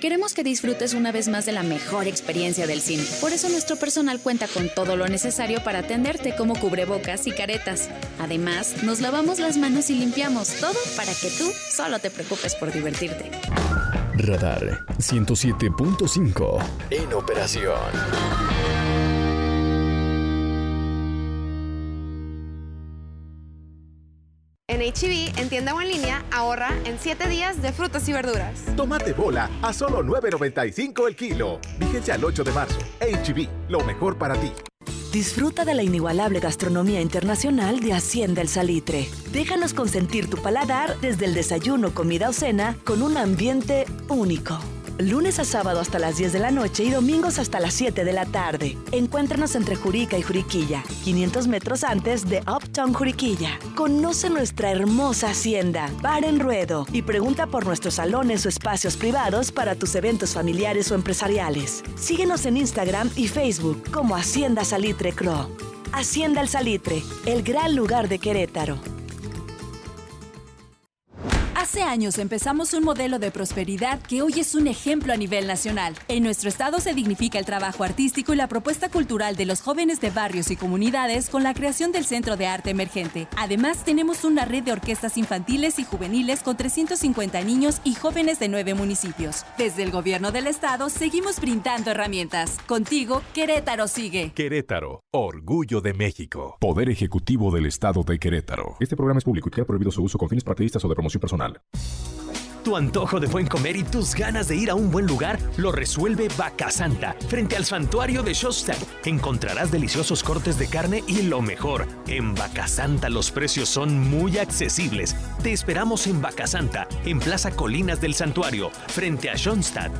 Queremos que disfrutes una vez más de la mejor experiencia del cine. Por eso nuestro personal cuenta con todo lo necesario para atenderte como cubrebocas y caretas. Además, nos lavamos las manos y limpiamos todo para que tú solo te preocupes por divertirte. Radar 107.5 en operación. En HB, e en tienda o en línea, ahorra en 7 días de frutas y verduras. Tomate bola a solo 9.95 el kilo. Vigencia al 8 de marzo. HB, e lo mejor para ti. Disfruta de la inigualable gastronomía internacional de Hacienda El Salitre. Déjanos consentir tu paladar desde el desayuno, comida o cena con un ambiente único lunes a sábado hasta las 10 de la noche y domingos hasta las 7 de la tarde. Encuéntranos entre Jurica y Juriquilla, 500 metros antes de Uptown Juriquilla. Conoce nuestra hermosa hacienda, bar en ruedo y pregunta por nuestros salones o espacios privados para tus eventos familiares o empresariales. Síguenos en Instagram y Facebook como Hacienda Salitre Cro. Hacienda El Salitre, el gran lugar de Querétaro. Hace años empezamos un modelo de prosperidad que hoy es un ejemplo a nivel nacional. En nuestro estado se dignifica el trabajo artístico y la propuesta cultural de los jóvenes de barrios y comunidades con la creación del Centro de Arte Emergente. Además, tenemos una red de orquestas infantiles y juveniles con 350 niños y jóvenes de nueve municipios. Desde el gobierno del estado seguimos brindando herramientas. Contigo, Querétaro sigue. Querétaro, orgullo de México. Poder Ejecutivo del Estado de Querétaro. Este programa es público y queda prohibido su uso con fines partidistas o de promoción personal. Tu antojo de buen comer y tus ganas de ir a un buen lugar lo resuelve Vaca Santa. Frente al santuario de Shostad encontrarás deliciosos cortes de carne y lo mejor. En Vaca Santa los precios son muy accesibles. Te esperamos en Vaca Santa, en Plaza Colinas del Santuario, frente a Schoenstatt.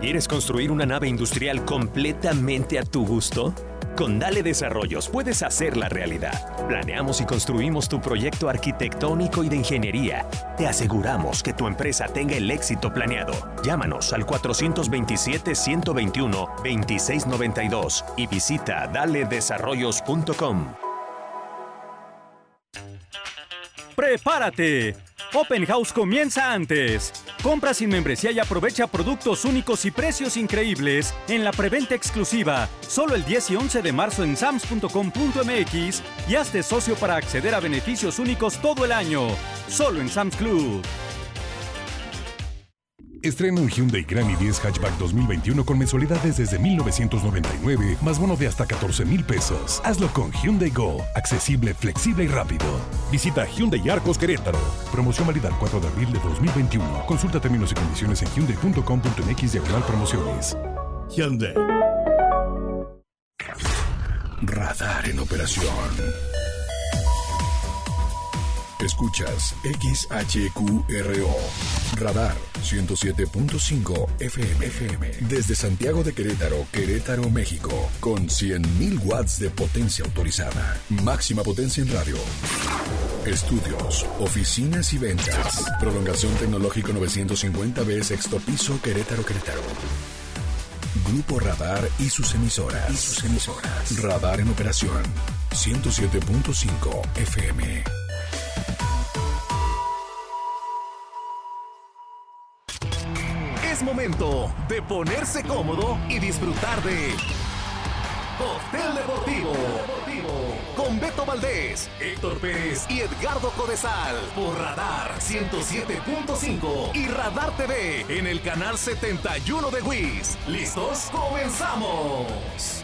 ¿Quieres construir una nave industrial completamente a tu gusto? Con Dale Desarrollos puedes hacer la realidad. Planeamos y construimos tu proyecto arquitectónico y de ingeniería. Te aseguramos que tu empresa tenga el éxito planeado. Llámanos al 427-121-2692 y visita daledesarrollos.com. ¡Prepárate! Open House comienza antes. Compra sin membresía y aprovecha productos únicos y precios increíbles en la preventa exclusiva, solo el 10 y 11 de marzo en sams.com.mx y hazte socio para acceder a beneficios únicos todo el año, solo en Sams Club. Estrena un Hyundai Grand i10 Hatchback 2021 con mensualidades desde 1999, más bono de hasta 14 mil pesos. Hazlo con Hyundai Go, accesible, flexible y rápido. Visita Hyundai Arcos Querétaro. Promoción válida el 4 de abril de 2021. Consulta términos y condiciones en hyundai.com.mx diagonal promociones. Hyundai. Radar en operación. Escuchas XHQRO. Radar 107.5 FM. FM. Desde Santiago de Querétaro, Querétaro, México. Con 100.000 watts de potencia autorizada. Máxima potencia en radio. Estudios, oficinas y ventas. Prolongación tecnológico 950B, sexto piso, Querétaro, Querétaro. Grupo Radar y sus emisoras. Y sus emisoras. Radar en operación. 107.5 FM. Es momento de ponerse cómodo y disfrutar de Hotel Deportivo. Con Beto Valdés, Héctor Pérez y Edgardo Codesal. Por Radar 107.5 y Radar TV en el canal 71 de WIS. ¿Listos? ¡Comenzamos!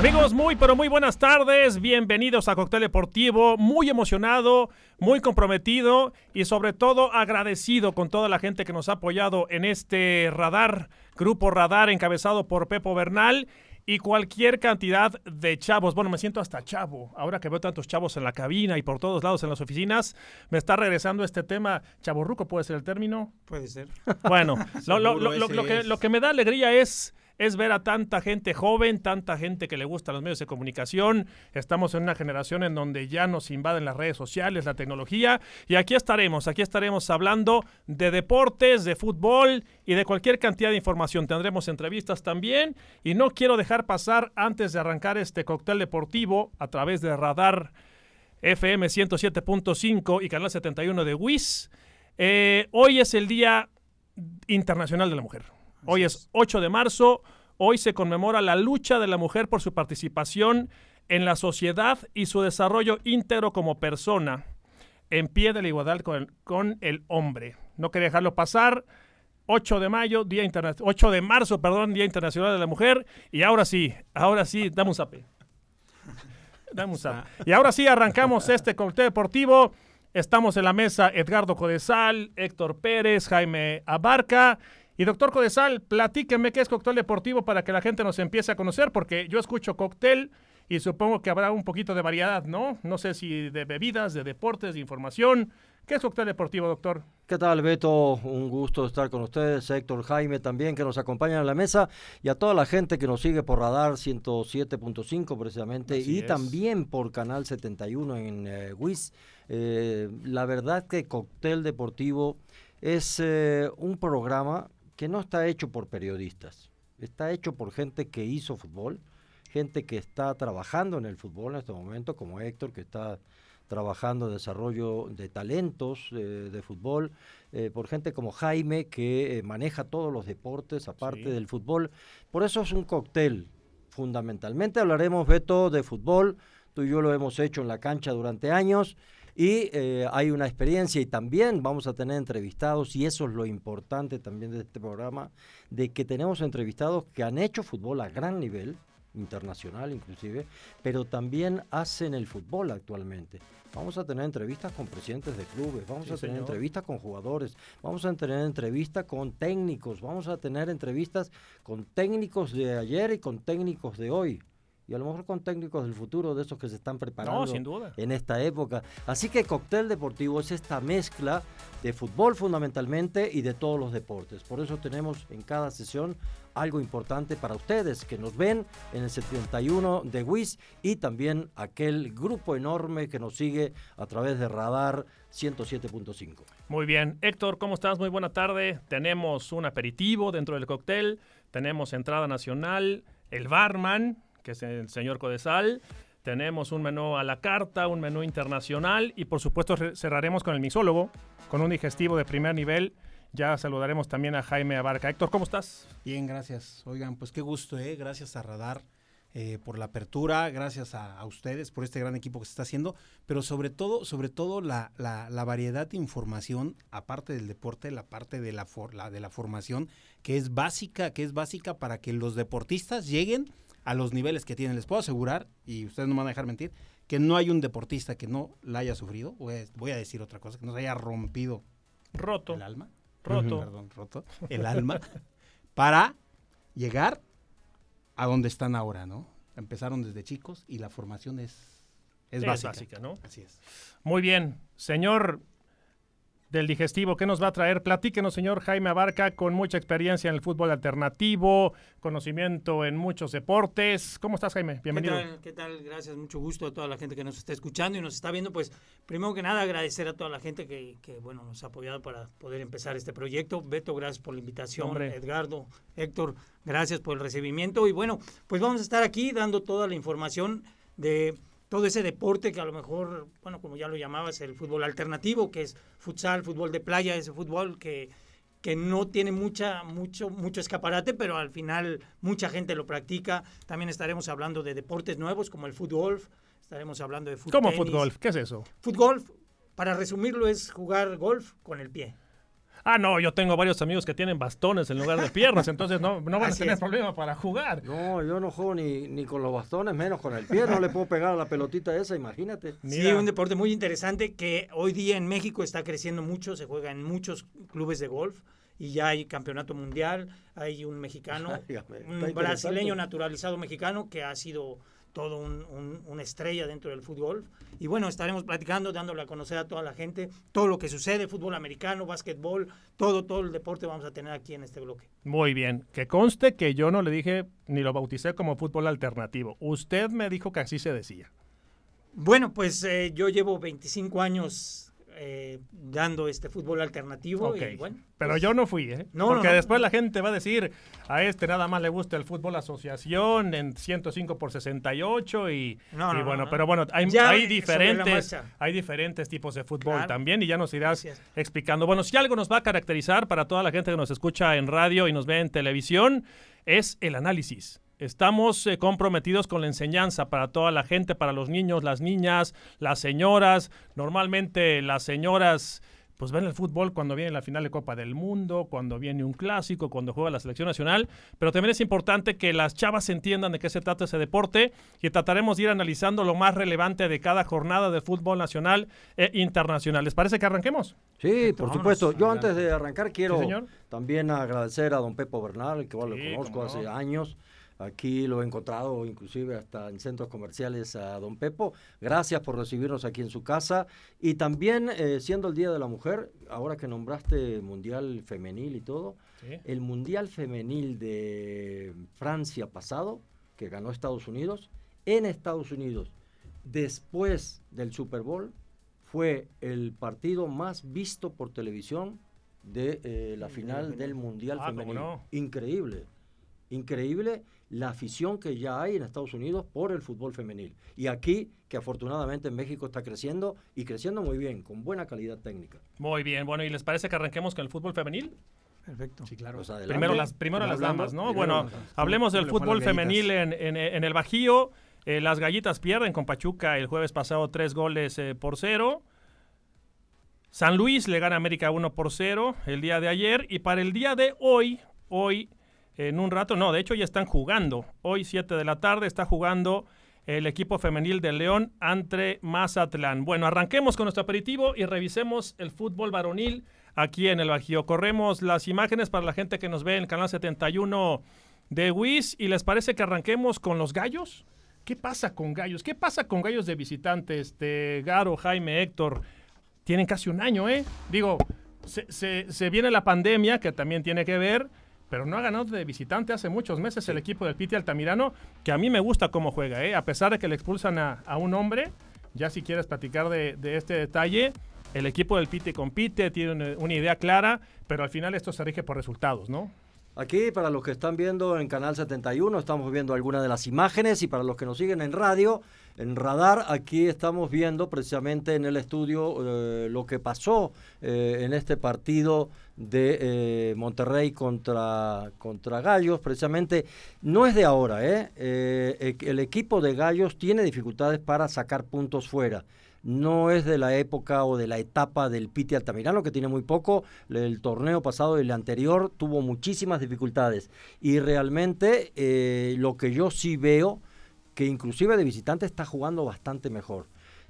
Amigos, muy pero muy buenas tardes. Bienvenidos a Cóctel Deportivo. Muy emocionado, muy comprometido y sobre todo agradecido con toda la gente que nos ha apoyado en este radar, grupo radar encabezado por Pepo Bernal y cualquier cantidad de chavos. Bueno, me siento hasta chavo. Ahora que veo tantos chavos en la cabina y por todos lados en las oficinas, me está regresando este tema. Chaborruco puede ser el término. Puede ser. Bueno, lo, lo, lo, que, lo que me da alegría es es ver a tanta gente joven, tanta gente que le gusta los medios de comunicación. Estamos en una generación en donde ya nos invaden las redes sociales, la tecnología. Y aquí estaremos, aquí estaremos hablando de deportes, de fútbol y de cualquier cantidad de información. Tendremos entrevistas también. Y no quiero dejar pasar antes de arrancar este cóctel deportivo a través de Radar FM 107.5 y Canal 71 de WIS. Eh, hoy es el Día Internacional de la Mujer. Hoy es 8 de marzo. Hoy se conmemora la lucha de la mujer por su participación en la sociedad y su desarrollo íntegro como persona, en pie de la igualdad con el, con el hombre. No quería dejarlo pasar. 8 de mayo, día 8 de marzo, perdón, Día Internacional de la Mujer. Y ahora sí, ahora sí, dame un zape. Dame un zape. Y ahora sí, arrancamos este comité deportivo. Estamos en la mesa Edgardo Codesal, Héctor Pérez, Jaime Abarca. Y doctor Codesal, platíqueme qué es cóctel deportivo para que la gente nos empiece a conocer, porque yo escucho cóctel y supongo que habrá un poquito de variedad, ¿no? No sé si de bebidas, de deportes, de información. ¿Qué es cóctel deportivo, doctor? ¿Qué tal, Beto? Un gusto estar con ustedes. Héctor Jaime también, que nos acompaña en la mesa. Y a toda la gente que nos sigue por Radar 107.5 precisamente. y es. también por Canal 71 en eh, WIS. Eh, la verdad que Cóctel Deportivo es eh, un programa que no está hecho por periodistas. Está hecho por gente que hizo fútbol, gente que está trabajando en el fútbol en este momento, como Héctor, que está trabajando en desarrollo de talentos eh, de fútbol, eh, por gente como Jaime, que eh, maneja todos los deportes aparte Sí. del fútbol. Por eso es un cóctel. Fundamentalmente hablaremos, Beto, de fútbol. Tú y yo lo hemos hecho en la cancha durante años y eh, hay una experiencia y también vamos a tener entrevistados y eso es lo importante también de este programa, de que tenemos entrevistados que han hecho fútbol a gran nivel, internacional inclusive, pero también hacen el fútbol actualmente. Vamos a tener entrevistas con presidentes de clubes, vamos Sí, a tener señor. entrevistas con jugadores, vamos a tener entrevistas con técnicos, vamos a tener entrevistas con técnicos de ayer y con técnicos de hoy. Y a lo mejor con técnicos del futuro, de esos que se están preparando sin duda. en esta época. Así que Cóctel Deportivo es esta mezcla de fútbol fundamentalmente y de todos los deportes. Por eso tenemos en cada sesión algo importante para ustedes que nos ven en el 71 de WIS y también aquel grupo enorme que nos sigue a través de Radar 107.5. Muy bien. Héctor, ¿cómo estás? Muy buena tarde. Tenemos un aperitivo dentro del cóctel, tenemos entrada nacional, el barman, que es el señor Codesal, tenemos un menú a la carta, un menú internacional y por supuesto re- cerraremos con el misólogo, con un digestivo de primer nivel. Ya saludaremos también a Jaime Abarca. Héctor, ¿cómo estás? Bien, gracias. Oigan, pues qué gusto, ¿eh? Gracias a Radar eh, por la apertura, gracias a, a ustedes por este gran equipo que se está haciendo, pero sobre todo, sobre todo la, la- la variedad de información, aparte del deporte, la parte de la, for- la- de la formación, que es básica, que es básica para que los deportistas lleguen a los niveles que tienen. Les puedo asegurar, y ustedes no me van a dejar mentir, que no hay un deportista que no la haya sufrido, voy a, voy a decir otra cosa, que no se haya rompido Roto. el alma. Roto. Perdón, roto. El alma. para llegar a donde están ahora, ¿no? Empezaron desde chicos y la formación es, es Es básica. básica, ¿no? Así es. Muy bien. Señor del digestivo, ¿qué nos va a traer? Platíquenos, señor Jaime Abarca, con mucha experiencia en el fútbol alternativo, conocimiento en muchos deportes. ¿Cómo estás, Jaime? Bienvenido. ¿Qué tal? ¿Qué tal? Gracias, mucho gusto a toda la gente que nos está escuchando y nos está viendo. Pues, primero que nada, agradecer a toda la gente que, que, bueno, nos ha apoyado para poder empezar este proyecto. Beto, gracias por la invitación. Hombre. Edgardo, Héctor, gracias por el recibimiento. Y bueno, pues vamos a estar aquí dando toda la información de todo ese deporte que a lo mejor, bueno, como ya lo llamabas, el fútbol alternativo, que es futsal, fútbol de playa, ese fútbol que, que no tiene mucha, mucho, mucho escaparate, pero al final mucha gente lo practica. También estaremos hablando de deportes nuevos como el fútbol, estaremos hablando de fútbol. ¿Cómo fútbol? ¿Qué es eso? Fútbol, para resumirlo, es jugar golf con el pie. Ah, no, yo tengo varios amigos que tienen bastones en lugar de piernas, entonces no, no van a tener es. problema para jugar. No, yo no juego ni, ni con los bastones, menos con el pie. No le puedo pegar a la pelotita esa, imagínate. Sí, un deporte muy interesante que hoy día en México está creciendo mucho, se juega en muchos clubes de golf y ya hay campeonato mundial, hay un mexicano, un brasileño naturalizado mexicano que ha sido todo un, un- una estrella dentro del fútbol. Y bueno, estaremos platicando, dándole a conocer a toda la gente todo lo que sucede, fútbol americano, básquetbol, todo, todo el deporte vamos a tener aquí en este bloque. Muy bien. Que conste que yo no le dije ni lo bauticé como fútbol alternativo. Usted me dijo que así se decía. Bueno, pues eh, yo llevo 25 años eh, dando este fútbol alternativo. Y bueno, Pero pues, yo no fui, ¿eh? No, Porque no. después la gente va a decir, a este nada más le gusta el fútbol asociación en 105 por 68 y, y no, bueno, no, pero bueno, hay, diferentes hay diferentes tipos de fútbol Claro. también y ya nos irás explicando. Bueno, si algo nos va a caracterizar para toda la gente que nos escucha en radio y nos ve en televisión es el análisis. Estamos eh, comprometidos con la enseñanza para toda la gente, para los niños, las niñas, las señoras. Normalmente las señoras pues ven el fútbol cuando viene la final de Copa del Mundo, cuando viene un clásico, cuando juega la selección nacional, pero también es importante que las chavas entiendan de qué se trata ese deporte y trataremos de ir analizando lo más relevante de cada jornada de fútbol nacional e internacional. ¿Les parece que arranquemos? Sí, por vámonos, supuesto. Yo adelante. antes de arrancar quiero Sí, señor. también agradecer a don Pepo Bernal, que igual Sí, lo conozco hace no. años. Aquí lo he encontrado inclusive hasta en centros comerciales a don Pepo. Gracias por recibirnos aquí en su casa. Y también, eh, siendo el Día de la Mujer, ahora que nombraste Mundial Femenil y todo, Sí. el Mundial Femenil de Francia pasado, que ganó Estados Unidos, en Estados Unidos, después del Super Bowl, fue el partido más visto por televisión de eh, la final del Mundial Ah, Femenil. no. Increíble, increíble la afición que ya hay en Estados Unidos por el fútbol femenil. Y aquí, que afortunadamente en México está creciendo y creciendo muy bien, con buena calidad técnica. Muy bien, bueno, ¿y les parece que arranquemos con el fútbol femenil? Perfecto. Sí, claro. Pues adelante. Primero las, primero las damas, ¿no? Bueno, las hablemos del ¿Cómo le fue a fútbol femenil en, en- en el Bajío. Eh, las gallitas pierden con Pachuca el jueves pasado tres goles eh, por cero. San Luis le gana a América 1 por 0 el día de ayer. Y para el día de hoy, hoy, en un rato, no, de hecho ya están jugando. Hoy, 7 de la tarde, está jugando el equipo femenil de León ante Mazatlán. Bueno, arranquemos con nuestro aperitivo y revisemos el fútbol varonil aquí en el Bajío. Corremos las imágenes para la gente que nos ve en el canal 71 de WIS y les parece que arranquemos con los gallos. ¿Qué pasa con gallos? ¿Qué pasa con gallos de visitantes? Este, Garo, Jaime, Héctor, tienen casi un año, ¿eh? Digo, se- se viene la pandemia, que también tiene que ver, pero no ha ganado de visitante hace muchos meses el equipo del Piti Altamirano, que a mí me gusta cómo juega, ¿eh? A pesar de que le expulsan a, a un hombre, ya si quieres platicar de, de este detalle, el equipo del Piti compite, tiene una, una idea clara, pero al final esto se rige por resultados, ¿no? Aquí, para los que están viendo en Canal 71, estamos viendo algunas de las imágenes y para los que nos siguen en radio, en radar, aquí estamos viendo precisamente en el estudio eh, lo que pasó eh, en este partido de eh, Monterrey contra, contra Gallos. Precisamente no es de ahora, el equipo de Gallos tiene dificultades para sacar puntos fuera no es de la época o de la etapa del Piti Altamirano, que tiene muy poco. El torneo pasado y el anterior tuvo muchísimas dificultades. Y realmente lo que yo sí veo, que inclusive de visitante está jugando bastante mejor.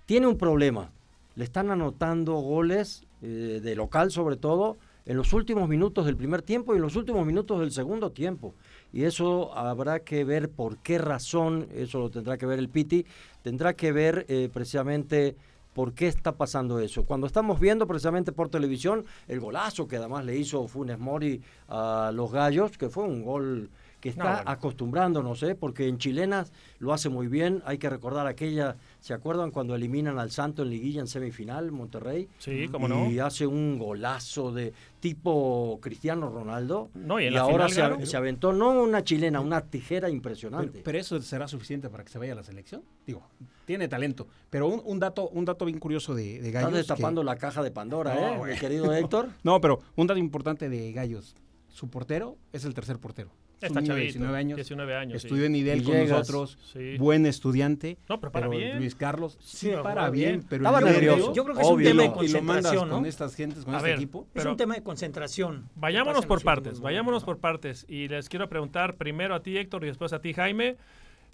Tiene un problema. Le están anotando goles, eh, de local sobre todo, en los últimos minutos del primer tiempo y en los últimos minutos del segundo tiempo. Y eso habrá que ver por qué razón, eso lo tendrá que ver el Piti, tendrá que ver eh, precisamente por qué está pasando eso. Cuando estamos viendo precisamente por televisión el golazo que además le hizo Funes Mori a los Gallos, que fue un gol que está No, bueno. acostumbrándonos, ¿eh? porque en chilenas lo hace muy bien. Hay que recordar aquella, ¿se acuerdan cuando eliminan al Santo en liguilla en semifinal, Monterrey? Sí, cómo no. Y hace un golazo de tipo Cristiano Ronaldo. No, y en y la ahora final se, se aventó no una chilena, una tijera impresionante. pero eso será suficiente para que se vaya a la selección. Digo, tiene talento. Pero un, un dato, un dato bien curioso de, de Gallos. Estás que- destapando la caja de Pandora, No, ¿eh, mi querido Héctor? No, pero un dato importante de Gallos. Su portero es el tercer portero. Es Está chavito, 19 años. 19 años, sí. Estudió en Idel con nosotros. Sí. Buen estudiante. No, pero para bien. Luis Carlos sí, Sí, para bien. bien. Pero Estaba nervioso. Yo creo que es un tema de no. concentración, con ¿no? estas gentes, con A este ver, equipo. Es un tema de concentración. Vayámonos por partes, vayámonos ¿no? por partes. Y les quiero preguntar primero a ti, Héctor, y después a ti, Jaime.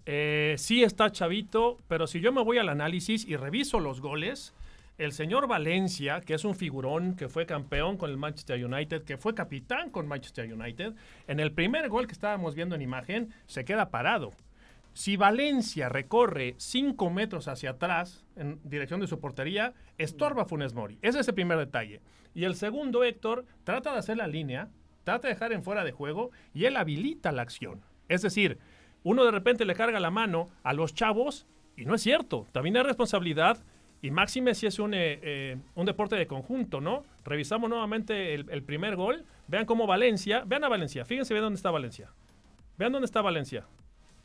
Eh, sí está chavito, pero si yo me voy al análisis y reviso los goles, el señor Valencia, que es un figurón, que fue campeón con el Manchester United, que fue capitán con Manchester United, en el primer gol que estábamos viendo en imagen, se queda parado. Si Valencia recorre 5 metros hacia atrás, en dirección de su portería, estorba Funes Mori. Ese es el primer detalle. Y el segundo, Héctor, trata de hacer la línea, trata de dejar en fuera de juego y él habilita la acción. Es decir, uno de repente le carga la mano a los chavos y no es cierto. También hay responsabilidad y máxime si es un, eh, eh, un deporte de conjunto, ¿no? Revisamos nuevamente el, el primer gol. Vean cómo Valencia, vean a Valencia, fíjense vean dónde está Valencia. Vean dónde está Valencia.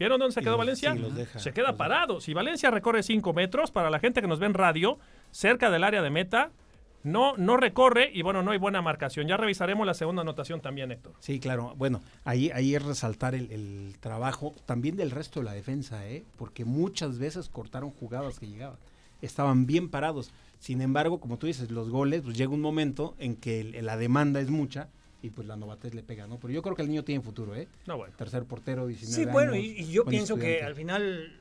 ¿Vieron dónde se quedó Valencia? sí, los deja, se queda parado. Si Valencia recorre 5 metros, para la gente que nos ve en radio, cerca del área de meta, no, no recorre y bueno, no hay buena marcación. Ya revisaremos la segunda anotación también, Héctor. Sí, claro. Bueno, ahí, ahí es resaltar el, el trabajo también del resto de la defensa, ¿eh? porque muchas veces cortaron jugadas que llegaban. Estaban bien parados. Sin embargo, como tú dices, los goles, pues llega un momento en que el- la demanda es mucha y pues la novatez le pega, ¿no? Pero yo creo que el niño tiene futuro, ¿eh? No, bueno. Tercer portero, 19 Sí, bueno, años, y, y yo pienso que al final,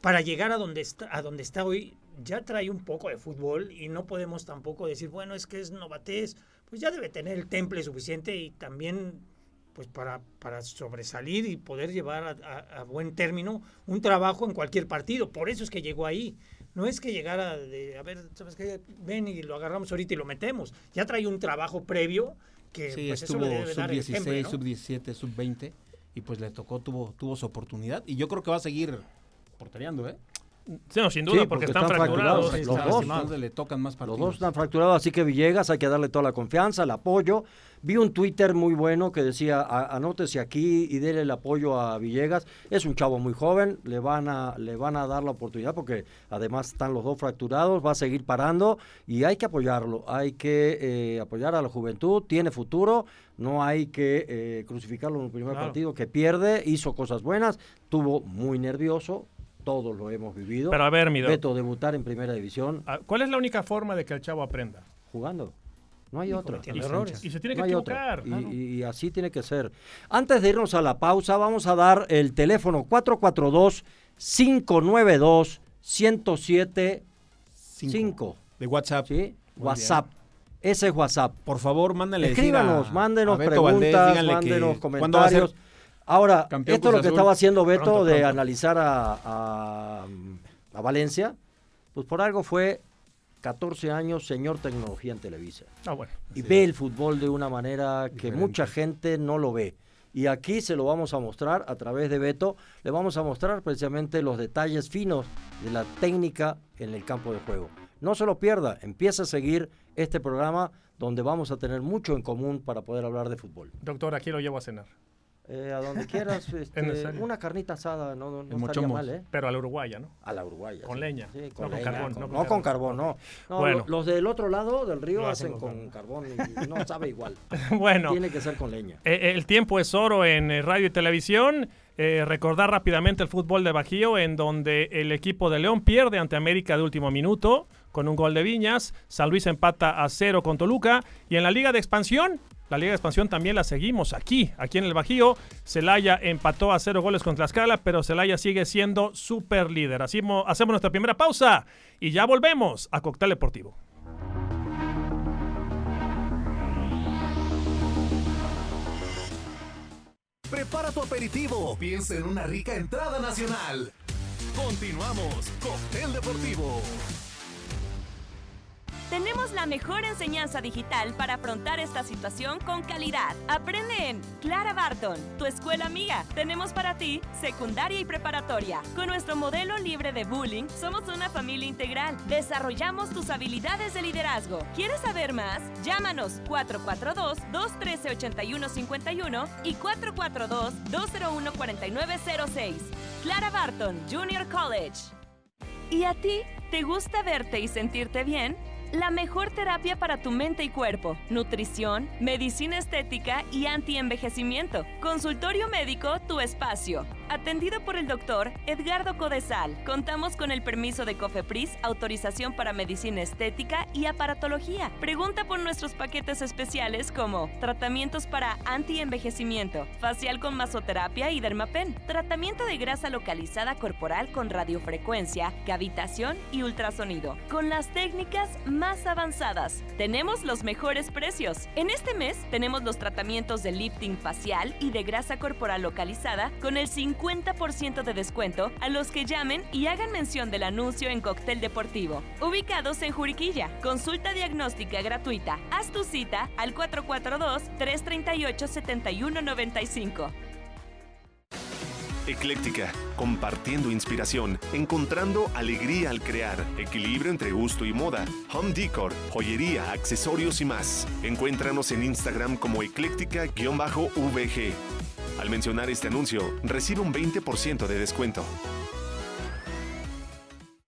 para llegar a donde está, a donde está hoy, ya trae un poco de fútbol y no podemos tampoco decir, bueno, es que es novatez, pues ya debe tener el temple suficiente y también pues para, para sobresalir y poder llevar a, a- a buen término un trabajo en cualquier partido. Por eso es que llegó ahí. No es que llegara de, a ver, ¿sabes qué? Ven y lo agarramos ahorita y lo metemos. Ya trae un trabajo previo que Sí, pues, eso estuvo le debe dar el sub-16, temple, ¿no? sub-17, sub-20 y pues le tocó, tuvo, tuvo su oportunidad y yo creo que va a seguir portereando, ¿eh? Sí, no, sin duda, Sí, porque, porque están, están fracturados. fracturados, los dos. le tocan más Los dos están fracturados, así que Villegas hay que darle toda la confianza, el apoyo. Vi un Twitter muy bueno que decía, "A- anótese aquí y déle el apoyo a Villegas. Es un chavo muy joven, le van a, le van a dar la oportunidad porque además están los dos fracturados, va a seguir parando y hay que apoyarlo, hay que eh, apoyar a la juventud, tiene futuro, no hay que eh, crucificarlo en el primer Claro. partido que pierde, hizo cosas buenas, tuvo muy nervioso. Todos lo hemos vivido. Pero a ver, mi. Beto, debutar en primera división Ah, ¿Cuál es la única forma de que el chavo aprenda? jugando. No hay Y otra. errores. Y se tiene que No equivocar. Y- claro. Y, y así tiene que ser. Antes de irnos a la pausa, vamos a dar el teléfono 442-592-1075. De WhatsApp. ¿Sí? WhatsApp. Ese es WhatsApp. Por favor, mándenle decir a- Escríbanos, mándenos a Valdés, preguntas, que mándenos comentarios. Ahora, campeón esto es lo que Azul. estaba haciendo Beto Pronto, de pronto. analizar a, a- a Valencia, pues por algo fue 14 años señor tecnología en Televisa. Ah, bueno. Y ve el fútbol de una manera que mucha gente no lo ve. Y aquí se lo vamos a mostrar a través de Beto. Le vamos a mostrar precisamente los detalles finos de la técnica en el campo de juego. No se lo pierda, empieza a seguir este programa donde vamos a tener mucho en común para poder hablar de fútbol. Doctor, aquí lo llevo a cenar. Eh, a donde quieras, este, una carnita asada, no, no, no estaría mal, ¿eh? Pero a la uruguaya, ¿no? A la uruguaya. Con sí. leña. Sí, no con carbón. con- no no con carbón, no. No, Bueno. lo- Los del otro lado del río hacen hacen con con carbón y no sabe igual. Bueno. Tiene que ser con leña. Eh, el tiempo es oro en eh, radio y televisión. Eh, recordar rápidamente el fútbol de Bajío, en donde el equipo de León pierde ante América de último minuto con un gol de Viñas. San Luis empata a cero con Toluca. Y en la Liga de Expansión, la Liga de Expansión también la seguimos aquí, aquí en el Bajío. Celaya empató a cero goles con Tlaxcala, pero Celaya sigue siendo super líder. Así mo- hacemos nuestra primera pausa y ya volvemos a Cóctel Deportivo. Prepara tu aperitivo. Piensa en una rica entrada nacional. Continuamos. Cóctel Deportivo. Tenemos la mejor enseñanza digital para afrontar esta situación con calidad. Aprende en Clara Barton, tu escuela amiga. Tenemos para ti secundaria y preparatoria. Con nuestro modelo libre de bullying, somos una familia integral. Desarrollamos tus habilidades de liderazgo. ¿Quieres saber más? Llámanos 442-213-8151 y 442-201-4906. Clara Barton, Junior College. ¿Y a ti? ¿Te gusta verte y sentirte bien? La mejor terapia para tu mente y cuerpo, nutrición, medicina estética y antienvejecimiento. Consultorio médico Tu Espacio. Atendido por el doctor Edgardo Codesal. Contamos con el permiso de COFEPRIS, autorización para medicina estética y aparatología. Pregunta por nuestros paquetes especiales como tratamientos para antienvejecimiento, facial con masoterapia y dermapen, tratamiento de grasa localizada corporal con radiofrecuencia, cavitación y ultrasonido. Con las técnicas más avanzadas, tenemos los mejores precios. En este mes tenemos los tratamientos de lifting facial y de grasa corporal localizada con el 50 50% de descuento a los que llamen y hagan mención del anuncio en Cóctel Deportivo. Ubicados en Juriquilla. Consulta diagnóstica gratuita. Haz tu cita al 442-338-7195. Ecléctica, compartiendo inspiración, encontrando alegría al crear, equilibrio entre gusto y moda, home decor, joyería, accesorios y más. Encuéntranos en Instagram como ecléctica-vg. Al mencionar este anuncio, recibe un 20% de descuento.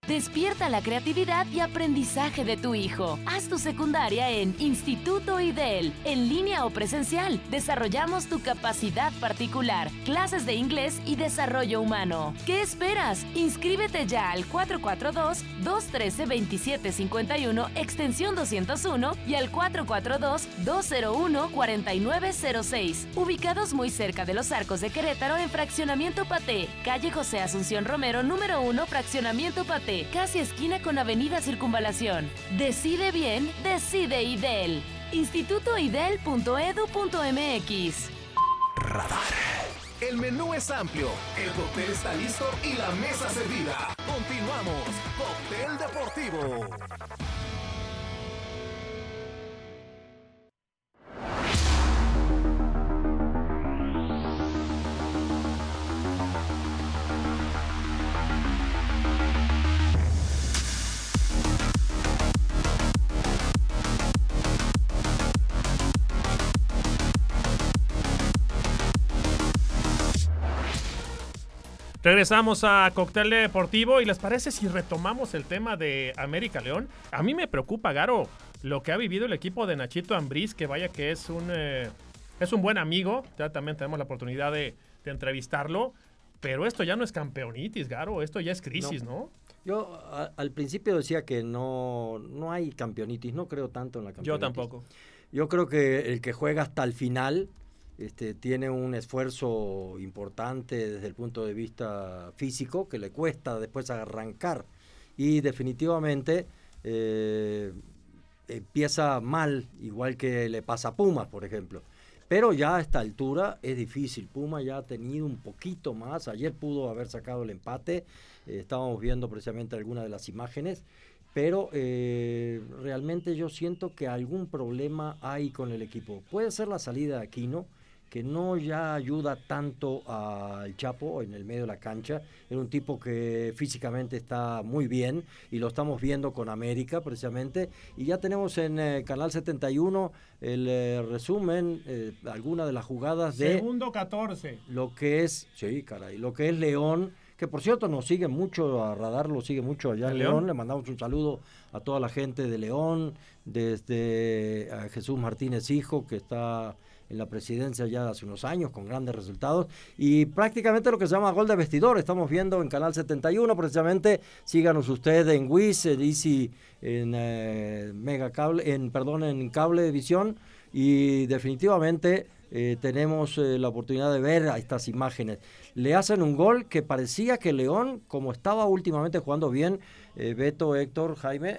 Despierta la creatividad y aprendizaje de tu hijo. Haz tu secundaria en Instituto IDEL, en línea o presencial. Desarrollamos tu capacidad particular, clases de inglés y desarrollo humano. ¿Qué esperas? Inscríbete ya al 442-213-2751, extensión 201 y al 442-201-4906. Ubicados muy cerca de los arcos de Querétaro en Fraccionamiento Paté, calle José Asunción Romero, número 1, Fraccionamiento Paté casi esquina con Avenida Circunvalación. Decide bien, decide IDEL. institutoidel.edu.mx. Radar. El menú es amplio, el cóctel está listo y la mesa servida. Continuamos. Cóctel Deportivo. Regresamos a Cóctel Deportivo y les parece si retomamos el tema de América León. A mí me preocupa, Garo, lo que ha vivido el equipo de Nachito Ambriz, que vaya que es un, eh, es un buen amigo. Ya también tenemos la oportunidad de, de, entrevistarlo. Pero esto ya no es campeonitis, Garo, esto ya es crisis, ¿no? ¿no? Yo a, al principio decía que no, no hay campeonitis, no creo tanto en la campeonitis. Yo tampoco. Yo creo que el que juega hasta el final este, tiene un esfuerzo importante desde el punto de vista físico que le cuesta después arrancar y definitivamente eh, empieza mal, igual que le pasa a Pumas, por ejemplo. Pero ya a esta altura es difícil. Puma ya ha tenido un poquito más. Ayer pudo haber sacado el empate. Eh, estábamos viendo precisamente algunas de las imágenes. Pero eh, realmente yo siento que algún problema hay con el equipo. Puede ser la salida de Aquino que no ya ayuda tanto al Chapo en el medio de la cancha. Era un tipo que físicamente está muy bien y lo estamos viendo con América precisamente. Y ya tenemos en eh, Canal 71 el eh, resumen, eh, algunas de las jugadas de... Segundo 14. Lo que es, sí, caray, lo que es León que por cierto nos sigue mucho a Radar, lo sigue mucho allá en León? León. Le mandamos un saludo a toda la gente de León, desde a Jesús Martínez Hijo, que está en la presidencia ya hace unos años con grandes resultados y prácticamente lo que se llama gol de vestidor. Estamos viendo en Canal 71 precisamente, síganos ustedes en WIS, en Easy, en eh, Mega Cable, en perdón, en Cable Visión y definitivamente eh, tenemos eh, la oportunidad de ver a estas imágenes. Le hacen un gol que parecía que León, como estaba últimamente jugando bien, Beto, Héctor, Jaime,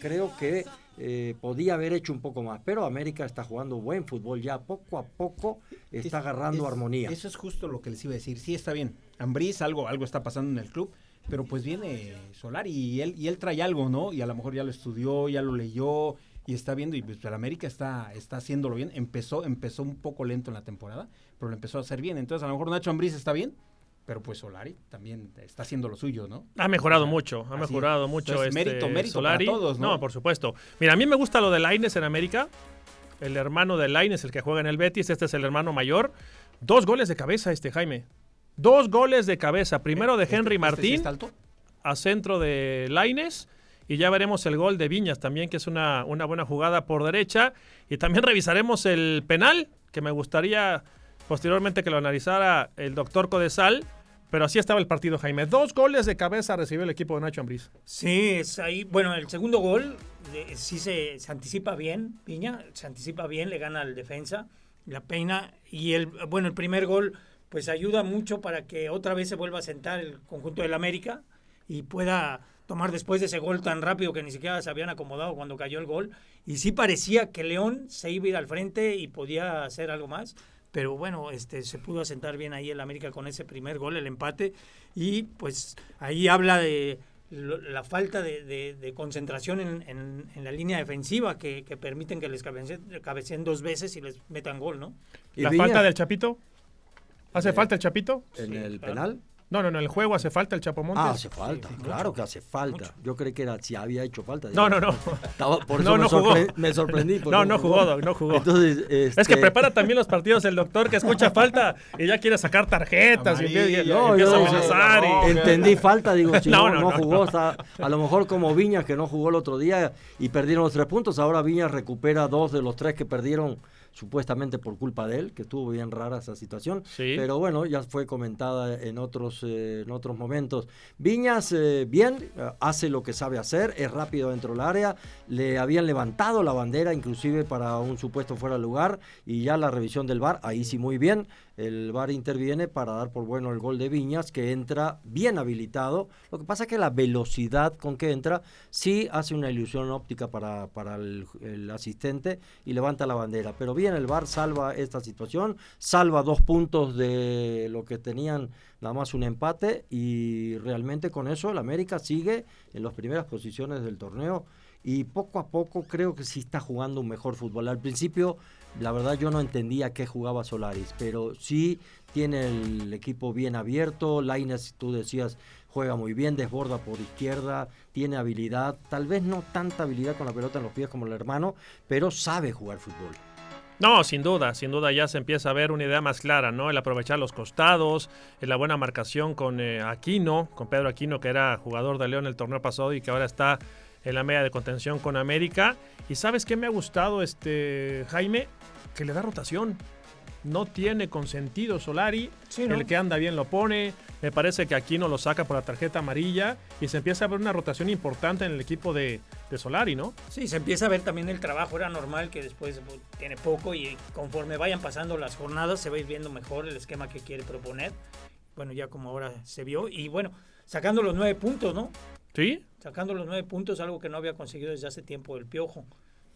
creo que eh, podía haber hecho un poco más, pero América está jugando buen fútbol ya, poco a poco está agarrando armonía. Eso es justo lo que les iba a decir, sí está bien, Ambriz algo, algo está pasando en el club, pero pues viene Solar y él, y él trae algo, ¿no? Y a lo mejor ya lo estudió, ya lo leyó y está viendo, y pues América está, está haciéndolo bien, empezó, empezó un poco lento en la temporada, pero lo empezó a hacer bien, entonces a lo mejor Nacho Ambriz está bien, pero pues Solari también está haciendo lo suyo, ¿no? Ha mejorado mucho, ha mejorado mucho. este mérito, mérito Solari. para todos, ¿no? No, por supuesto. Mira, a mí me gusta lo de Laines en América. El hermano de Laines, el que juega en el Betis, este es el hermano mayor. Dos goles de cabeza este Jaime. Dos goles de cabeza. Primero de ¿Este- Henry este Martín sí alto? a centro de Laines. Y ya veremos el gol de Viñas también, que es una, una buena jugada por derecha. Y también revisaremos el penal, que me gustaría posteriormente que lo analizara el doctor Codesal. Pero así estaba el partido, Jaime. Dos goles de cabeza recibió el equipo de Nacho Ambriz. Sí, es ahí. Bueno, el segundo gol sí se, anticipa bien, Piña, se anticipa bien, le gana al defensa, la peina. Y el, bueno, el primer gol, pues ayuda mucho para que otra vez se vuelva a sentar el conjunto del América y pueda tomar después de ese gol tan rápido que ni siquiera se habían acomodado cuando cayó el gol. Y sí parecía que León se iba a ir al frente y podía hacer algo más pero bueno, este se pudo asentar bien ahí el América con ese primer gol, el empate, y pues ahí habla de la falta de, concentración en, la línea defensiva que, permiten que les cabeceen, dos veces y les metan gol, ¿no? ¿La falta del Chapito? ¿Hace eh, falta el Chapito? ¿En el penal? No, no, no, el juego hace falta el Chapo Montes. Ah, hace falta, claro que hace falta. Yo creí que era si había hecho falta. No, no, no. por eso no, no me, me, sorprendí. No, no jugó, no jugó. Entonces, Es que este prepara también los partidos el doctor que escucha falta y ya quiere sacar tarjetas y, no, empieza a amenazar. Entendí falta, digo, si no, no, jugó. a lo mejor como Viñas que no jugó el otro día y perdieron los tres puntos. Ahora Viñas recupera dos de los tres que perdieron supuestamente por culpa de él, que estuvo bien rara esa situación. Pero bueno, ya fue comentada en otros, eh, en otros momentos. Viñas, eh, bien, hace lo que sabe hacer, es rápido dentro del área, le habían levantado la bandera inclusive para un supuesto fuera de lugar y ya la revisión del VAR, ahí sí muy bien, el VAR interviene para dar por bueno el gol de Viñas, que entra bien habilitado. Lo que pasa es que la velocidad con que entra sí hace una ilusión óptica para, para el, el, asistente y levanta la bandera. Pero bien, el VAR salva esta situación, salva dos puntos de lo que tenían nada más un empate y realmente con eso el América sigue en las primeras posiciones del torneo y poco a poco creo que sí está jugando un mejor fútbol. Al principio, la verdad yo no entendía qué jugaba Solaris, pero sí tiene el equipo bien abierto, Laines, tú decías, juega muy bien, desborda por izquierda, tiene habilidad, tal vez no tanta habilidad con la pelota en los pies como el hermano, pero sabe jugar fútbol. No, sin duda, sin duda ya se empieza a ver una idea más clara, ¿no? El aprovechar los costados, la buena marcación con eh, Aquino, con Pedro Aquino, que era jugador de León el torneo pasado y que ahora está en la media de contención con América. Y sabes qué me ha gustado, este Jaime, que le da rotación. No tiene consentido Solari. El que anda bien lo pone. Me parece que aquí no lo saca por la tarjeta amarilla. Y se empieza a ver una rotación importante en el equipo de, de Solari, ¿no? Sí, se empieza a ver también el trabajo. Era normal que después pues, tiene poco. Y conforme vayan pasando las jornadas, se va a ir viendo mejor el esquema que quiere proponer. Bueno, ya como ahora se vio. Y bueno, sacando los nueve puntos, ¿no? Sí. Sacando los nueve puntos, algo que no había conseguido desde hace tiempo el Piojo.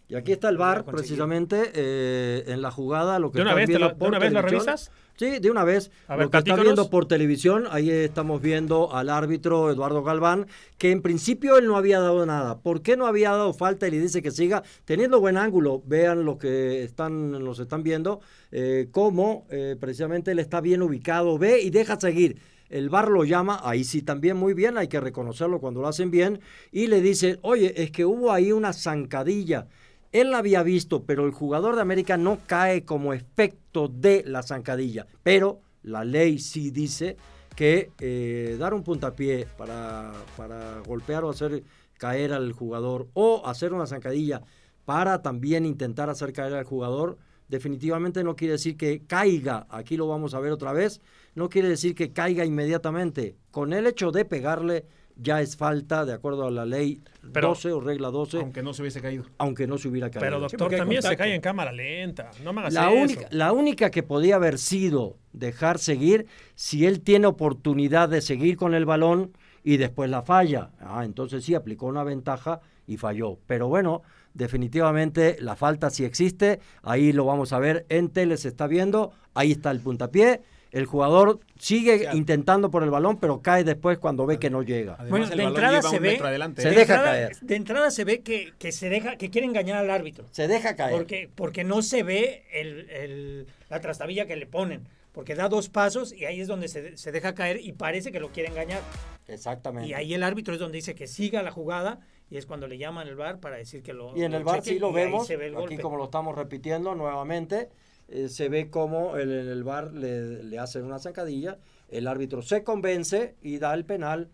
Y aquí está el bar, precisamente, eh, en la jugada. Lo que ¿De una vez, la, ¿de una vez la revisas? Sí, de una vez. A lo que está viendo por televisión, ahí estamos viendo al árbitro Eduardo Galván, que en principio él no había dado nada. ¿Por qué no había dado falta y le dice que siga? Teniendo buen ángulo, vean lo que están, los están viendo, eh, cómo eh, precisamente él está bien ubicado, ve y deja seguir el bar lo llama, ahí sí también muy bien, hay que reconocerlo cuando lo hacen bien, y le dice, oye, es que hubo ahí una zancadilla. Él la había visto, pero el jugador de América no cae como efecto de la zancadilla. Pero la ley sí dice que eh, dar un puntapié para, para golpear o hacer caer al jugador o hacer una zancadilla para también intentar hacer caer al jugador, definitivamente no quiere decir que caiga. Aquí lo vamos a ver otra vez no quiere decir que caiga inmediatamente. Con el hecho de pegarle ya es falta de acuerdo a la ley 12 o regla 12. Aunque no se hubiese caído. Aunque no se hubiera caído. Pero doctor, también se cae en cámara lenta. No me hagas la eso. Única, la única que podía haber sido dejar seguir si él tiene oportunidad de seguir con el balón y después la falla. Ah, entonces sí aplicó una ventaja y falló. Pero bueno, definitivamente la falta sí existe. Ahí lo vamos a ver. En tele se está viendo. Ahí está el puntapié el jugador sigue intentando por el balón, pero cae después cuando ve que no llega. bueno, de entrada se ve, se deja caer. De entrada se ve que, que, se deja, que quiere engañar al árbitro. Se deja caer. Porque, porque no se ve el, la trastabilla que le ponen. Porque da dos pasos y ahí es donde se, se deja caer y parece que lo quiere engañar. Exactamente. Y ahí el árbitro es donde dice que siga la jugada y es cuando le llaman el bar para decir que lo. Y en el bar sí lo vemos, aquí como lo estamos repitiendo nuevamente eh, se ve como en el, bar le, le, hacen una zancadilla, el árbitro se convence y da el penal.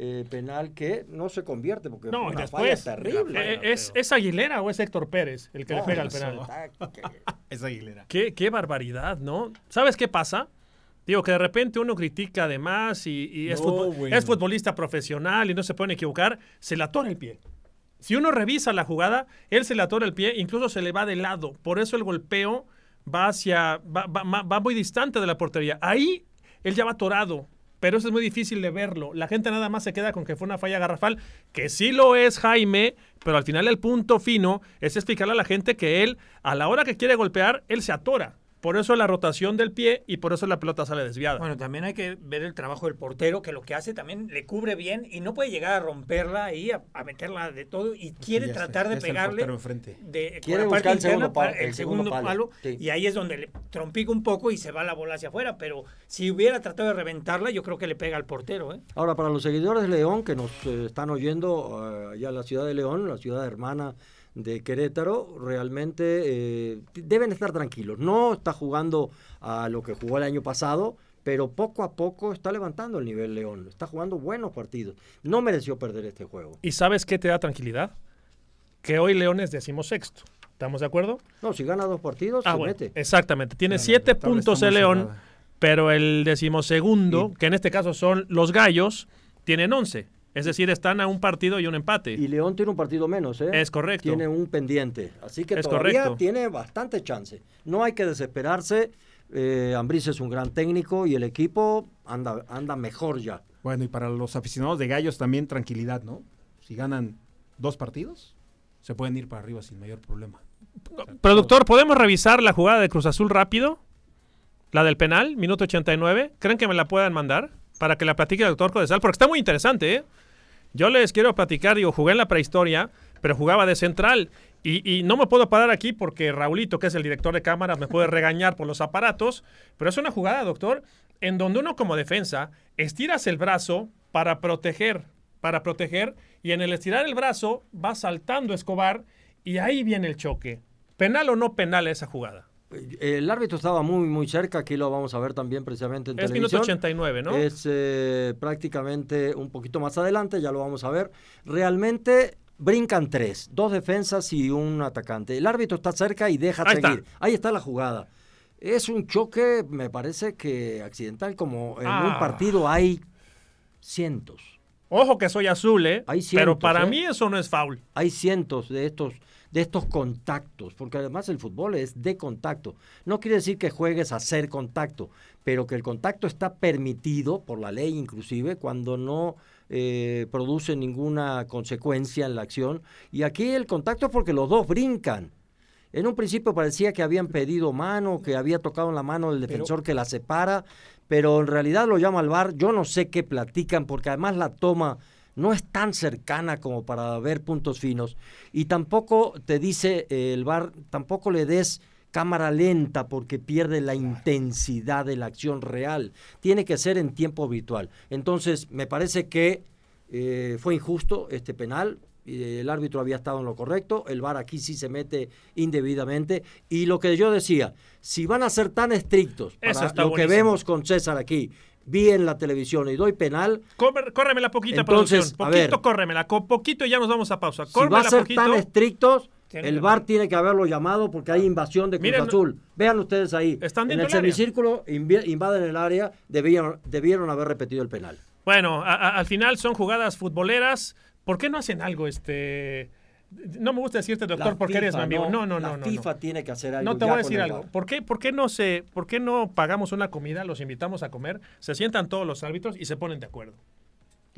Eh, penal que no se convierte porque no, una después, terrible. Eh, ¿Es, ¿Es, Aguilera o es Héctor Pérez el que le pega el penal? es Aguilera. Qué, qué barbaridad, ¿no? ¿Sabes qué pasa? Digo, que de repente uno critica además y, y es, es, futbolista profesional y no se puede equivocar, se le atora el pie. Si uno revisa la jugada, él se le atora el pie, incluso se le va de lado. Por eso el golpeo va hacia, va, va, muy distante de la portería. Ahí él ya va atorado, pero eso es muy difícil de verlo. La gente nada más se queda con que fue una falla garrafal, que sí lo es Jaime, pero al final el punto fino es explicarle a la gente que él, a la hora que quiere golpear, él se atora. Por eso la rotación del pie y por eso la pelota sale desviada. Bueno, también hay que ver el trabajo del portero, que lo que hace también le cubre bien y no puede llegar a romperla y a, a meterla de todo y quiere ya tratar está, de pegarle de Quiere parte buscar el segundo interna palo, para el, el segundo segundo palo, palo, sí. y ahí es donde le trompica un poco y se va la bola hacia afuera, pero si hubiera tratado de reventarla, yo creo que le pega al portero, ¿eh? Ahora, para los seguidores de León que nos eh, están oyendo eh, allá en la ciudad de León, la ciudad hermana de Querétaro, realmente eh, deben estar tranquilos. No está jugando a lo que jugó el año pasado, pero poco a poco está levantando el nivel León. Está jugando buenos partidos. No mereció perder este juego. ¿Y sabes qué te da tranquilidad? Que hoy León es decimosexto. ¿Estamos de acuerdo? No, si gana dos partidos, Ah, se bueno, mete. exactamente. Tiene siete puntos el León, pero el decimosegundo, que en este caso son los Gallos, tienen once. Es decir, están a un partido y un empate. Y León tiene un partido menos, ¿eh? Es correcto. Tiene un pendiente. Así que Es todavía correcto. tiene bastante chance. No hay que desesperarse. Eh, Ambriz es un gran técnico y el equipo anda, anda mejor ya. Bueno, y para los aficionados de Gallos también tranquilidad, ¿no? Si ganan dos partidos, se pueden ir para arriba sin mayor problema. Productor, ¿podemos revisar la jugada de Cruz Azul rápido? La del penal, minuto 89. ¿Creen que me la puedan mandar? Para que la platique el doctor Codesal, porque está muy interesante, ¿eh? Yo les quiero platicar, digo, jugué en la prehistoria, pero jugaba de central. Y, y no me puedo parar aquí porque Raulito, que es el director de cámaras, me puede regañar por los aparatos. Pero es una jugada, doctor, en donde uno como defensa estiras el brazo para proteger, para proteger, y en el estirar el brazo va saltando Escobar y ahí viene el choque. ¿Penal o no penal esa jugada? El árbitro estaba muy, muy cerca. Aquí lo vamos a ver también precisamente en Es minuto televisión. 89, ¿no? Es eh, prácticamente un poquito más adelante, ya lo vamos a ver. Realmente brincan tres, dos defensas y un atacante. El árbitro está cerca y deja Ahí está. seguir. Ahí está la jugada. Es un choque, me parece que accidental, como en Ah. un partido hay cientos. Ojo que soy azul, ¿eh? Hay Pero cientos, para ¿eh? mí eso no es foul. Hay cientos de estos, de estos contactos, porque además el fútbol es de contacto. No quiere decir que juegues a hacer contacto, pero que el contacto está permitido por la ley inclusive cuando no eh, produce ninguna consecuencia en la acción. Y aquí el contacto es porque los dos brincan. En un principio parecía que habían pedido mano, que había tocado en la mano del defensor que la separa, pero en realidad lo llama al VAR. Yo no sé qué platican, porque además la toma no es tan cercana como para ver puntos finos. Y tampoco te dice eh, el VAR, tampoco le des cámara lenta porque pierde la intensidad de la acción real. Tiene que ser en tiempo virtual. Entonces, me parece que eh, fue injusto este penal. eh, El árbitro había estado en lo correcto, el VAR aquí sí se mete indebidamente. Y lo que yo decía, si van a ser tan estrictos, para lo que vemos con César aquí, vi en la televisión y doy penal, Corre- córremela poquita, Entonces, producción. a Poquito, ver. córremela. Con poquito y ya nos vamos a pausa. si va a Córremela ser poquito. tan estrictos, el VAR tiene que haberlo llamado porque hay invasión de Cruz Miren, Azul. Vean ustedes ahí. Están en el semicírculo invaden el área, debieron, debieron haber repetido el penal. Bueno, a- a- al final son jugadas futboleras. ¿Por qué no hacen algo? Este. No me gusta decirte, doctor, La porque eres mi amigo. No, no, La no. no, FIFA no. tiene que hacer algo. No te voy a decir algo. ¿Por qué, por, qué no se, ¿Por qué no pagamos una comida, los invitamos a comer, se sientan todos los árbitros y se ponen de acuerdo?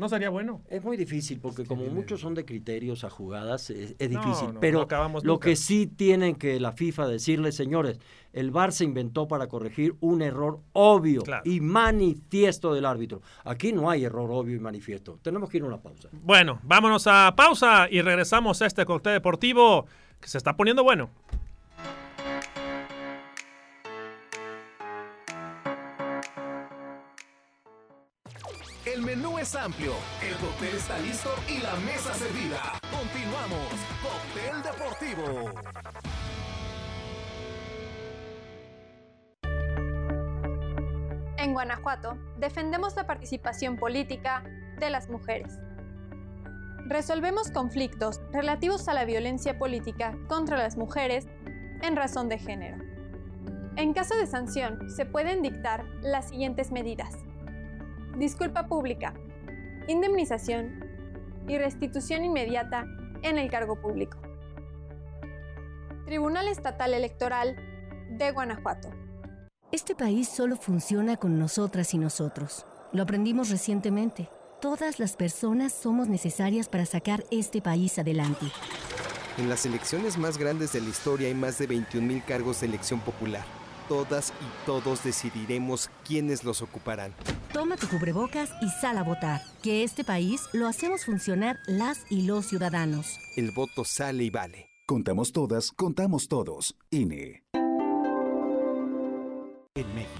¿No sería bueno? Es muy difícil porque como muchos son de criterios a jugadas, es, es No, difícil. no, no pero acabamos lo nunca. que sí tienen que la FIFA decirles, señores, el VAR se inventó para corregir un error obvio y manifiesto del árbitro. Aquí no hay error obvio y manifiesto. Tenemos que ir a una pausa. Bueno, vámonos a pausa y regresamos a este cóctel deportivo que se está poniendo bueno. Es amplio, el cóctel está listo y la mesa servida. Continuamos. Cóctel Deportivo. En Guanajuato, defendemos la participación política de las mujeres. Resolvemos conflictos relativos a la violencia política contra las mujeres en razón de género. En caso de sanción, se pueden dictar las siguientes medidas. Disculpa pública, indemnización y restitución inmediata en el cargo público. Tribunal Estatal Electoral de Guanajuato. Este país solo funciona con nosotras y nosotros. Lo aprendimos recientemente. Todas las personas somos necesarias para sacar este país adelante. En las elecciones más grandes de la historia hay más de 21.000 cargos de elección popular todas y todos decidiremos quiénes los ocuparán. Toma tu cubrebocas y sal a votar. Que este país lo hacemos funcionar las y los ciudadanos. El voto sale y vale. Contamos todas, contamos todos. INE. En México,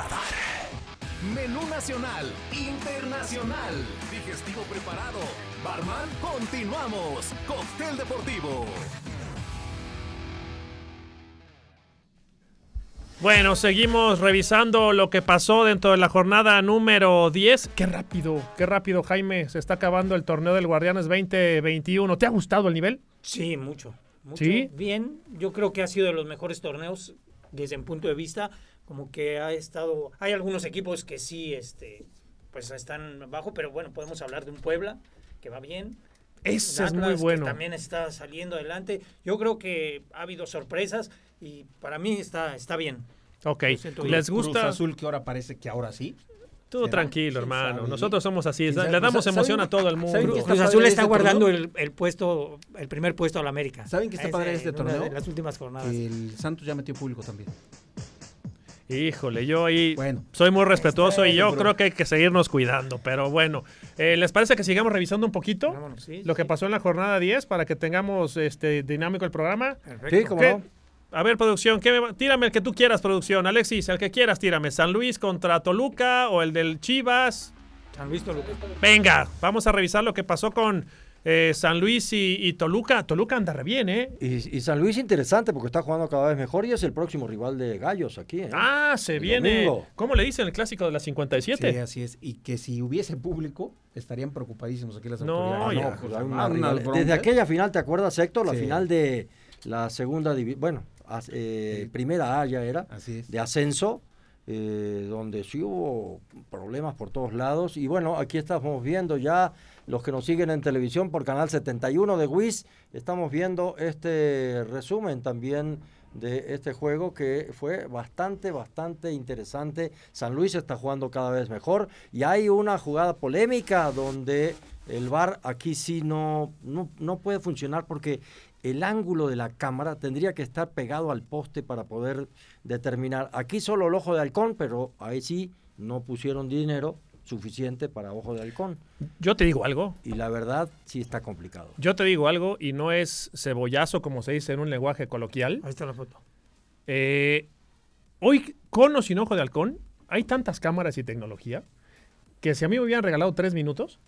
Radar. Menú nacional, internacional, digestivo preparado. Barman, continuamos. Cóctel deportivo. Bueno, seguimos revisando lo que pasó dentro de la jornada número 10. Qué rápido, qué rápido, Jaime. Se está acabando el torneo del Guardianes 2021. ¿Te ha gustado el nivel? Sí, mucho. mucho. ¿Sí? Bien, yo creo que ha sido de los mejores torneos desde mi punto de vista. Como que ha estado. Hay algunos equipos que sí, este, pues están bajo, pero bueno, podemos hablar de un Puebla que va bien. Ese es Atlas, muy que bueno. también está saliendo adelante. Yo creo que ha habido sorpresas y para mí está, está bien. Ok. ¿les gusta? Cruz Azul que ahora parece que ahora sí. Todo ¿Será? tranquilo, ¿Quién hermano. sabe? Nosotros somos así. ¿Quién sabe? Le damos ¿Saben- emoción a todo el mundo. Cruz Azul de está este guardando el, el puesto, el primer puesto al América. ¿Saben qué está padre este en torneo? De las últimas jornadas. El Santos ya metió público también. Híjole, yo ahí soy muy respetuoso y yo creo que hay que seguirnos cuidando. Pero bueno, eh, ¿les parece que sigamos revisando un poquito sí, lo que pasó en la jornada 10 para que tengamos este dinámico el programa? Sí, cómo ¿Qué? no. A ver, producción, ¿qué me va- tírame el que tú quieras, producción. Alexis, el que quieras, tírame. San Luis contra Toluca o el del Chivas. San Luis Toluca. Venga, vamos a revisar lo que pasó con eh, San Luis y, y Toluca. Toluca anda re bien, ¿eh? Y, y San Luis interesante porque está jugando cada vez mejor y es el próximo rival de Gallos aquí. ¿eh? Ah, se El viene. domingo. ¿Cómo le dicen el clásico de la 57? Sí, así es. Y que si hubiese público, estarían preocupadísimos aquí las No, autoridades. ya, pues, pues, una. Desde aquella final, ¿te acuerdas, Héctor? La Sí. final de la segunda división, bueno, eh, primera A ya era, de ascenso, eh, donde sí hubo problemas por todos lados. Y bueno, aquí estamos viendo ya los que nos siguen en televisión por Canal 71 de WIS, estamos viendo este resumen también de este juego que fue bastante, bastante interesante. San Luis está jugando cada vez mejor y hay una jugada polémica donde el VAR aquí sí no, no, no puede funcionar porque el ángulo de la cámara tendría que estar pegado al poste para poder determinar. Aquí solo el ojo de halcón, pero ahí sí no pusieron dinero suficiente para ojo de halcón. Yo te digo algo. Y la verdad sí está complicado. Yo te digo algo y no es cebollazo como se dice en un lenguaje coloquial. Ahí está la foto. Eh, hoy, con o sin ojo de halcón, hay tantas cámaras y tecnología que si a mí me hubieran regalado tres minutos,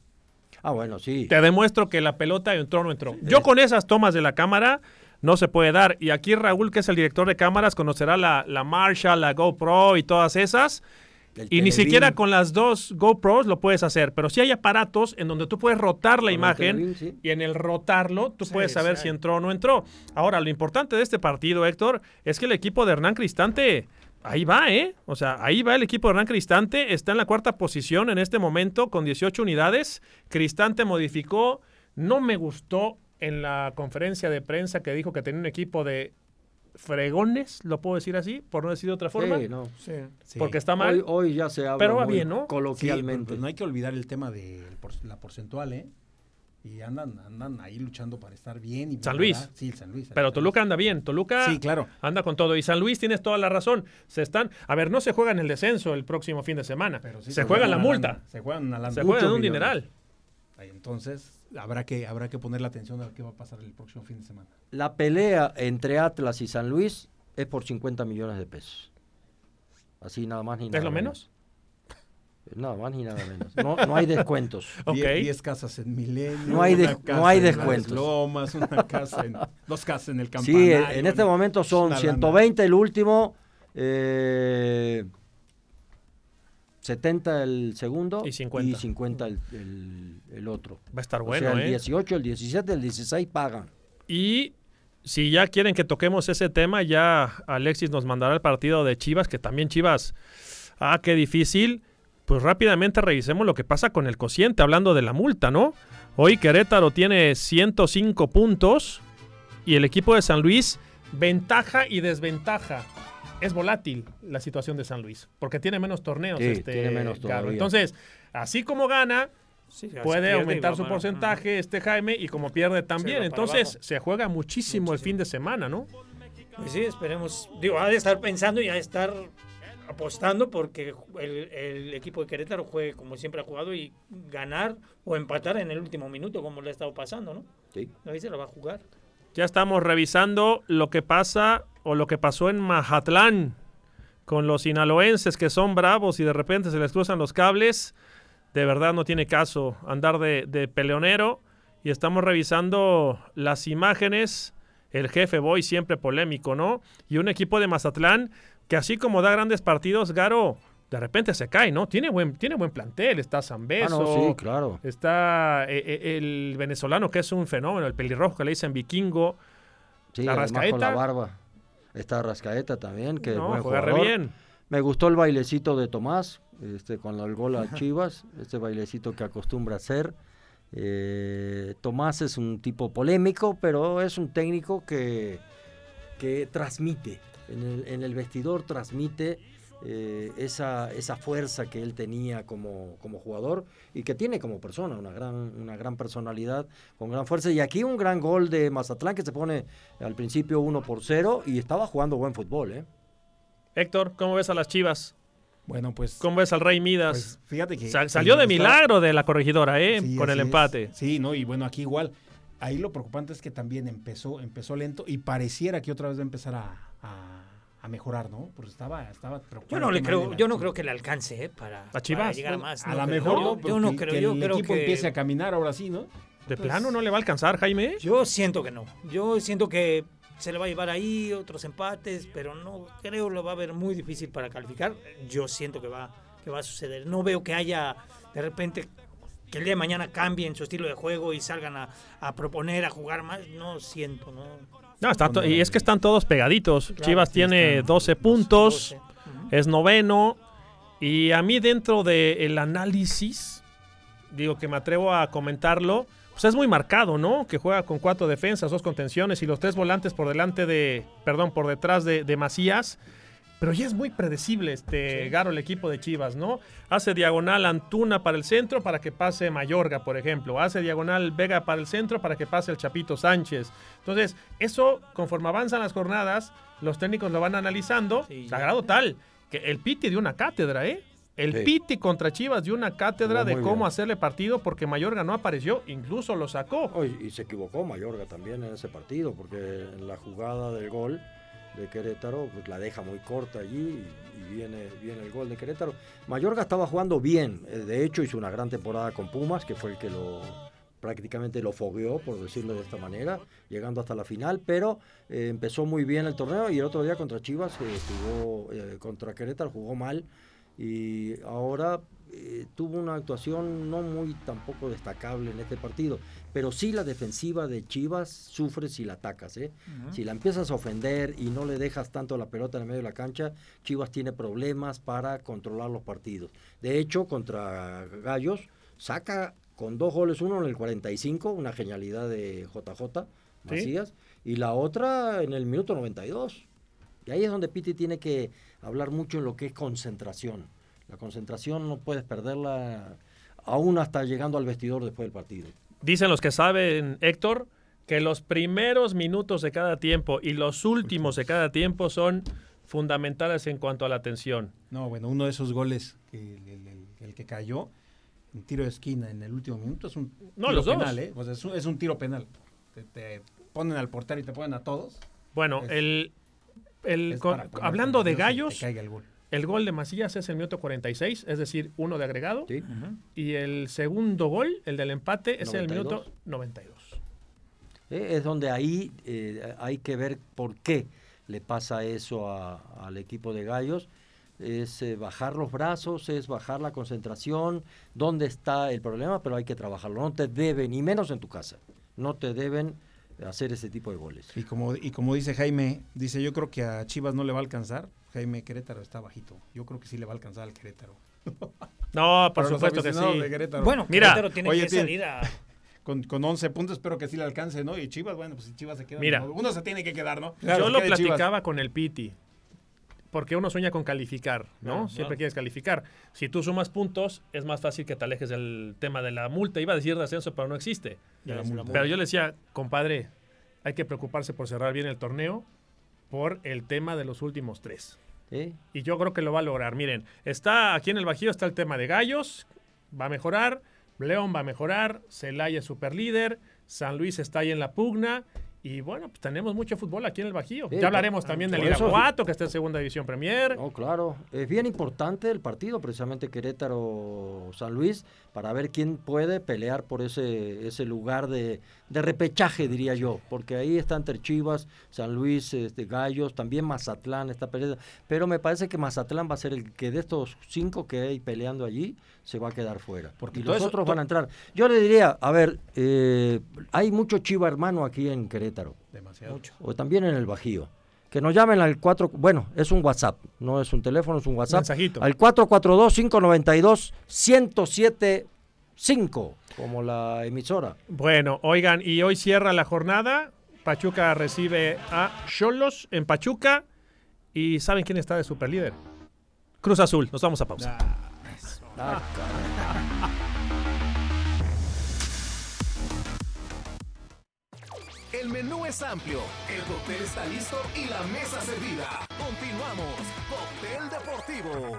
Ah, bueno, sí. te demuestro que la pelota entró o no entró. Yo con esas tomas de la cámara no se puede dar. Y aquí Raúl, que es el director de cámaras, conocerá la, la Marshall, la GoPro y todas esas. Y ni siquiera con las dos GoPros lo puedes hacer, pero sí hay aparatos en donde tú puedes rotar la imagen y en el rotarlo tú puedes saber si entró o no entró. Ahora, lo importante de este partido, Héctor, es que el equipo de Hernán Cristante ahí va, ¿eh? O sea, ahí va el equipo de Hernán Cristante, está en la cuarta posición en este momento con 18 unidades. Cristante modificó, no me gustó en la conferencia de prensa que dijo que tenía un equipo de fregones, lo puedo decir así, por no decir de otra forma. Sí, no. Sí. Porque está mal. Hoy, ya se habla Pero va bien, ¿no? Coloquialmente. Pues no hay que olvidar el tema de la porcentual, ¿eh? y andan, andan ahí luchando para estar bien. Y San Luis. Sí, San Luis. Pero Toluca anda bien. Toluca sí, claro. anda con todo. Y San Luis tienes toda la razón. Se están. A ver, no se juega en el descenso el próximo fin de semana. se, juega en la multa. Se juegan la Se juega en un dineral. Entonces, habrá que, habrá que poner la atención a qué va a pasar el próximo fin de semana. La pelea entre Atlas y San Luis es por 50 millones de pesos. Así nada más ni nada. ¿Es lo menos? Nada más ni nada menos. No, no hay descuentos. 10 casas en Milenio. No hay, no hay descuentos. Lomas, una casa en, dos casas en el campanario. Sí, en este momento son 120 el último, eh, 70 el segundo y 50, y 50 el, el, el, otro. Va a estar bueno. O sea, el ¿eh? 18, el 17, el 16 pagan. Y si ya quieren que toquemos ese tema, ya Alexis nos mandará el partido de Chivas, que también Chivas, ah, qué difícil pues rápidamente revisemos lo que pasa con el cociente, hablando de la multa, ¿no? Hoy Querétaro tiene 105 puntos y el equipo de San Luis, ventaja y desventaja. Es volátil la situación de San Luis, porque tiene menos torneos. este tiene menos Entonces, así como gana, puede aumentar su porcentaje este Jaime y como pierde también. Entonces, se juega muchísimo, el fin de semana, ¿no? Pues sí, esperemos. Digo, ha de estar pensando y ha de estar apostando porque el, equipo de Querétaro juegue como siempre ha jugado y ganar o empatar en el último minuto como le ha estado pasando, ¿no? Sí. Ahí se lo va a jugar. Ya estamos revisando lo que pasa o lo que pasó en Majatlán con los sinaloenses que son bravos y de repente se les cruzan los cables. De verdad no tiene caso andar de, de peleonero y estamos revisando las imágenes. El jefe Boy siempre polémico, ¿no? Y un equipo de Mazatlán que así como da grandes partidos, Garo de repente se cae, ¿no? Tiene buen, tiene buen plantel, está Zambeso, ah, sí, claro. está eh, eh, el venezolano que es un fenómeno, el pelirrojo que le dicen vikingo, sí, la Rascaeta. Con la barba. Está Rascaeta también, que no, buen juega jugador. bien. Me gustó el bailecito de Tomás, este, con el gol a Chivas, este bailecito que acostumbra hacer. Eh, Tomás es un tipo polémico, pero es un técnico que, que transmite en el, vestidor transmite eh, esa, esa fuerza que él tenía como, como jugador y que tiene como persona, una gran, una gran personalidad, con gran fuerza. Y aquí un gran gol de Mazatlán que se pone al principio 1 por 0 y estaba jugando buen fútbol. ¿eh? Héctor, ¿cómo ves a las Chivas? Bueno, pues. ¿Cómo ves al Rey Midas? Pues, fíjate que. salió de milagro de la corregidora, ¿eh? con el empate. Sí, no, y bueno, aquí igual. Ahí lo preocupante es que también empezó, empezó lento y pareciera que otra vez va a empezar a a mejorar, ¿no? Porque estaba, estaba Yo no le creo, yo no creo que le alcance, ¿eh? Para, Chivas? llegar a más. A lo mejor no, yo no creo, que yo el equipo empiece a caminar ahora sí, ¿no? ¿De plano no le va a alcanzar, Jaime? Yo siento que no. Yo siento que se le va a llevar ahí otros empates, pero no creo lo va a ver muy difícil para calificar. Yo siento que va, que va a suceder. No veo que haya de repente que el día de mañana cambien su estilo de juego y salgan a, a proponer, a jugar más. No siento, ¿no? No, y es que están todos pegaditos. Chivas tiene 12 puntos, es noveno. Y a mí dentro del análisis, digo que me atrevo a comentarlo, pues es muy marcado, ¿no? Que juega con cuatro defensas, dos contenciones y los tres volantes por delante de, perdón, por detrás de, de Macías. Pero ya es muy predecible este Garo, el equipo de Chivas, ¿no? Hace diagonal Antuna para el centro para que pase Mayorga, por ejemplo. Hace diagonal Vega para el centro para que pase el Chapito Sánchez. Entonces, eso, conforme avanzan las jornadas, los técnicos lo van analizando. sagrado tal que el Piti dio una cátedra, ¿eh? El Piti contra Chivas dio una cátedra de cómo hacerle partido porque Mayorga no apareció, incluso lo sacó. y se equivocó Mayorga también en ese partido porque en la jugada del gol de Querétaro, pues la deja muy corta allí y, viene, viene el gol de Querétaro. Mayorga estaba jugando bien, eh, de hecho hizo una gran temporada con Pumas, que fue el que lo, prácticamente lo fogueó, por decirlo de esta manera, llegando hasta la final, pero eh, empezó muy bien el torneo y el otro día contra Chivas eh, jugó, eh, contra Querétaro jugó mal y ahora eh, tuvo una actuación no muy tampoco destacable en este partido, pero sí la defensiva de Chivas sufre si la atacas, ¿eh? Si la empiezas a ofender y no le dejas tanto la pelota en el medio de la cancha, Chivas tiene problemas para controlar los partidos. De hecho, contra Gallos saca con dos goles, uno en el 45, una genialidad de JJ Sí. Macías, y la otra en el minuto 92. Y ahí es donde Piti tiene que hablar mucho en lo que es concentración. La concentración no puedes perderla aún hasta llegando al vestidor después del partido. Dicen los que saben, Héctor, que los primeros minutos de cada tiempo y los últimos de cada tiempo son fundamentales en cuanto a la atención. No, bueno, uno de esos goles, que el, el- el- el que cayó, en tiro de esquina en el último minuto, es un No, tiro los dos. penal, ¿eh? O sea, es un, es un tiro penal. Te, te ponen al portero y te ponen a todos. Bueno, Es- el, el es con- hablando de gallos, caiga el gol. El gol de Macías es el minuto 46, es decir, uno de agregado. Y el segundo gol, el del empate, es en el 92. minuto 92. Eh, Es donde ahí eh, hay que ver por qué le pasa eso a- al equipo de Gallos. Es eh, bajar los brazos, es bajar la concentración, dónde está el problema, pero hay que trabajarlo. No te deben, ni menos en tu casa, no te deben hacer ese tipo de goles. Y como, y como dice Jaime, dice, yo creo que a Chivas no le va a alcanzar. Jaime Querétaro está bajito. Yo creo que sí le va a alcanzar al Querétaro. No, por Para supuesto que sí. Bueno, Mira, Querétaro tiene Oye, que tiene- salir a- Con, con 11 puntos espero que sí le alcance, ¿no? Y Chivas, bueno, pues si Chivas se queda... Mira. ¿no? Uno se tiene que quedar, ¿no? Yo lo Chivas. platicaba con el Piti. Porque uno sueña con calificar, ¿no? Claro, Siempre claro. quieres calificar. Si tú sumas puntos, es más fácil que te alejes del tema de la multa. Iba a decir de ascenso, pero no existe. De la multa. Pero yo le decía, compadre, hay que preocuparse por cerrar bien el torneo por el tema de los últimos tres. ¿Sí? Y yo creo que lo va a lograr. Miren, está aquí en el Bajío está el tema de Gallos, va a mejorar, León va a mejorar, Celaya es super líder, San Luis está ahí en la pugna. Y bueno, pues tenemos mucho fútbol aquí en el Bajío. Sí, ya hablaremos también del Irapuato, que está en Segunda División Premier. No, claro. Es bien importante el partido, precisamente Querétaro-San Luis, para ver quién puede pelear por ese, ese lugar de, de repechaje, diría yo. Porque ahí está entre Chivas, San Luis, este, Gallos, también Mazatlán está peleando. Pero me parece que Mazatlán va a ser el que de estos cinco que hay peleando allí, se va a quedar fuera. Porque y los eso- otros van a entrar. Yo le diría, a ver, eh, hay mucho Chiva hermano aquí en Querétaro. Demasiado. O también en el Bajío. Que nos llamen al 4, bueno, es un WhatsApp, no es un teléfono, es un WhatsApp. Mensajito. Al 442-592-1075, como la emisora. Bueno, oigan, y hoy cierra la jornada. Pachuca recibe a Cholos en Pachuca. ¿Y saben quién está de superlíder? Cruz Azul. Nos vamos a pausa. Ah, es amplio, el cóctel está listo y la mesa servida. Continuamos, Cóctel Deportivo.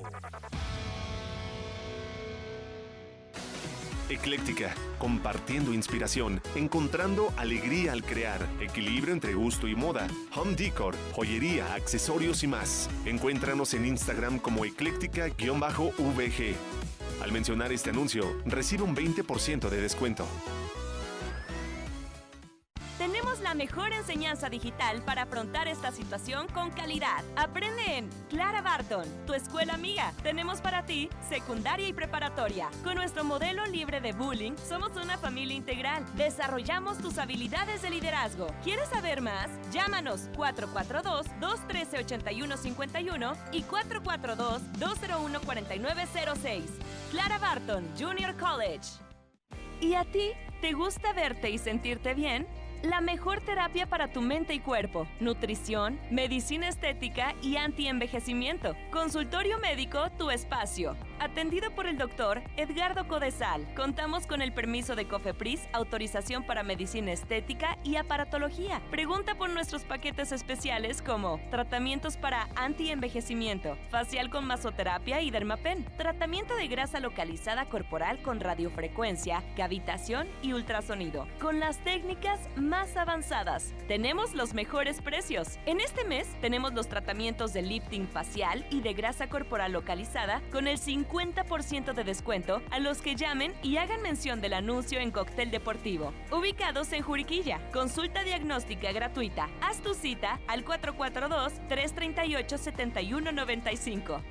Ecléctica, compartiendo inspiración, encontrando alegría al crear, equilibrio entre gusto y moda, home decor, joyería, accesorios y más. Encuéntranos en Instagram como ecléctica-vg. Al mencionar este anuncio, recibe un 20% de descuento. Tenemos la mejor enseñanza digital para afrontar esta situación con calidad. Aprende en Clara Barton, tu escuela amiga. Tenemos para ti secundaria y preparatoria. Con nuestro modelo libre de bullying, somos una familia integral. Desarrollamos tus habilidades de liderazgo. ¿Quieres saber más? Llámanos 442-213-8151 y 442-201-4906. Clara Barton, Junior College. ¿Y a ti? ¿Te gusta verte y sentirte bien? La mejor terapia para tu mente y cuerpo, nutrición, medicina estética y anti-envejecimiento. Consultorio médico Tu Espacio. Atendido por el doctor Edgardo Codesal. Contamos con el permiso de COFEPRIS, autorización para medicina estética y aparatología. Pregunta por nuestros paquetes especiales como tratamientos para anti-envejecimiento, facial con masoterapia y dermapen, tratamiento de grasa localizada corporal con radiofrecuencia, cavitación y ultrasonido. Con las técnicas más avanzadas. Tenemos los mejores precios. En este mes tenemos los tratamientos de lifting facial y de grasa corporal localizada con el 50 50% de descuento a los que llamen y hagan mención del anuncio en Cóctel Deportivo. Ubicados en Juriquilla. Consulta diagnóstica gratuita. Haz tu cita al 442-338-7195.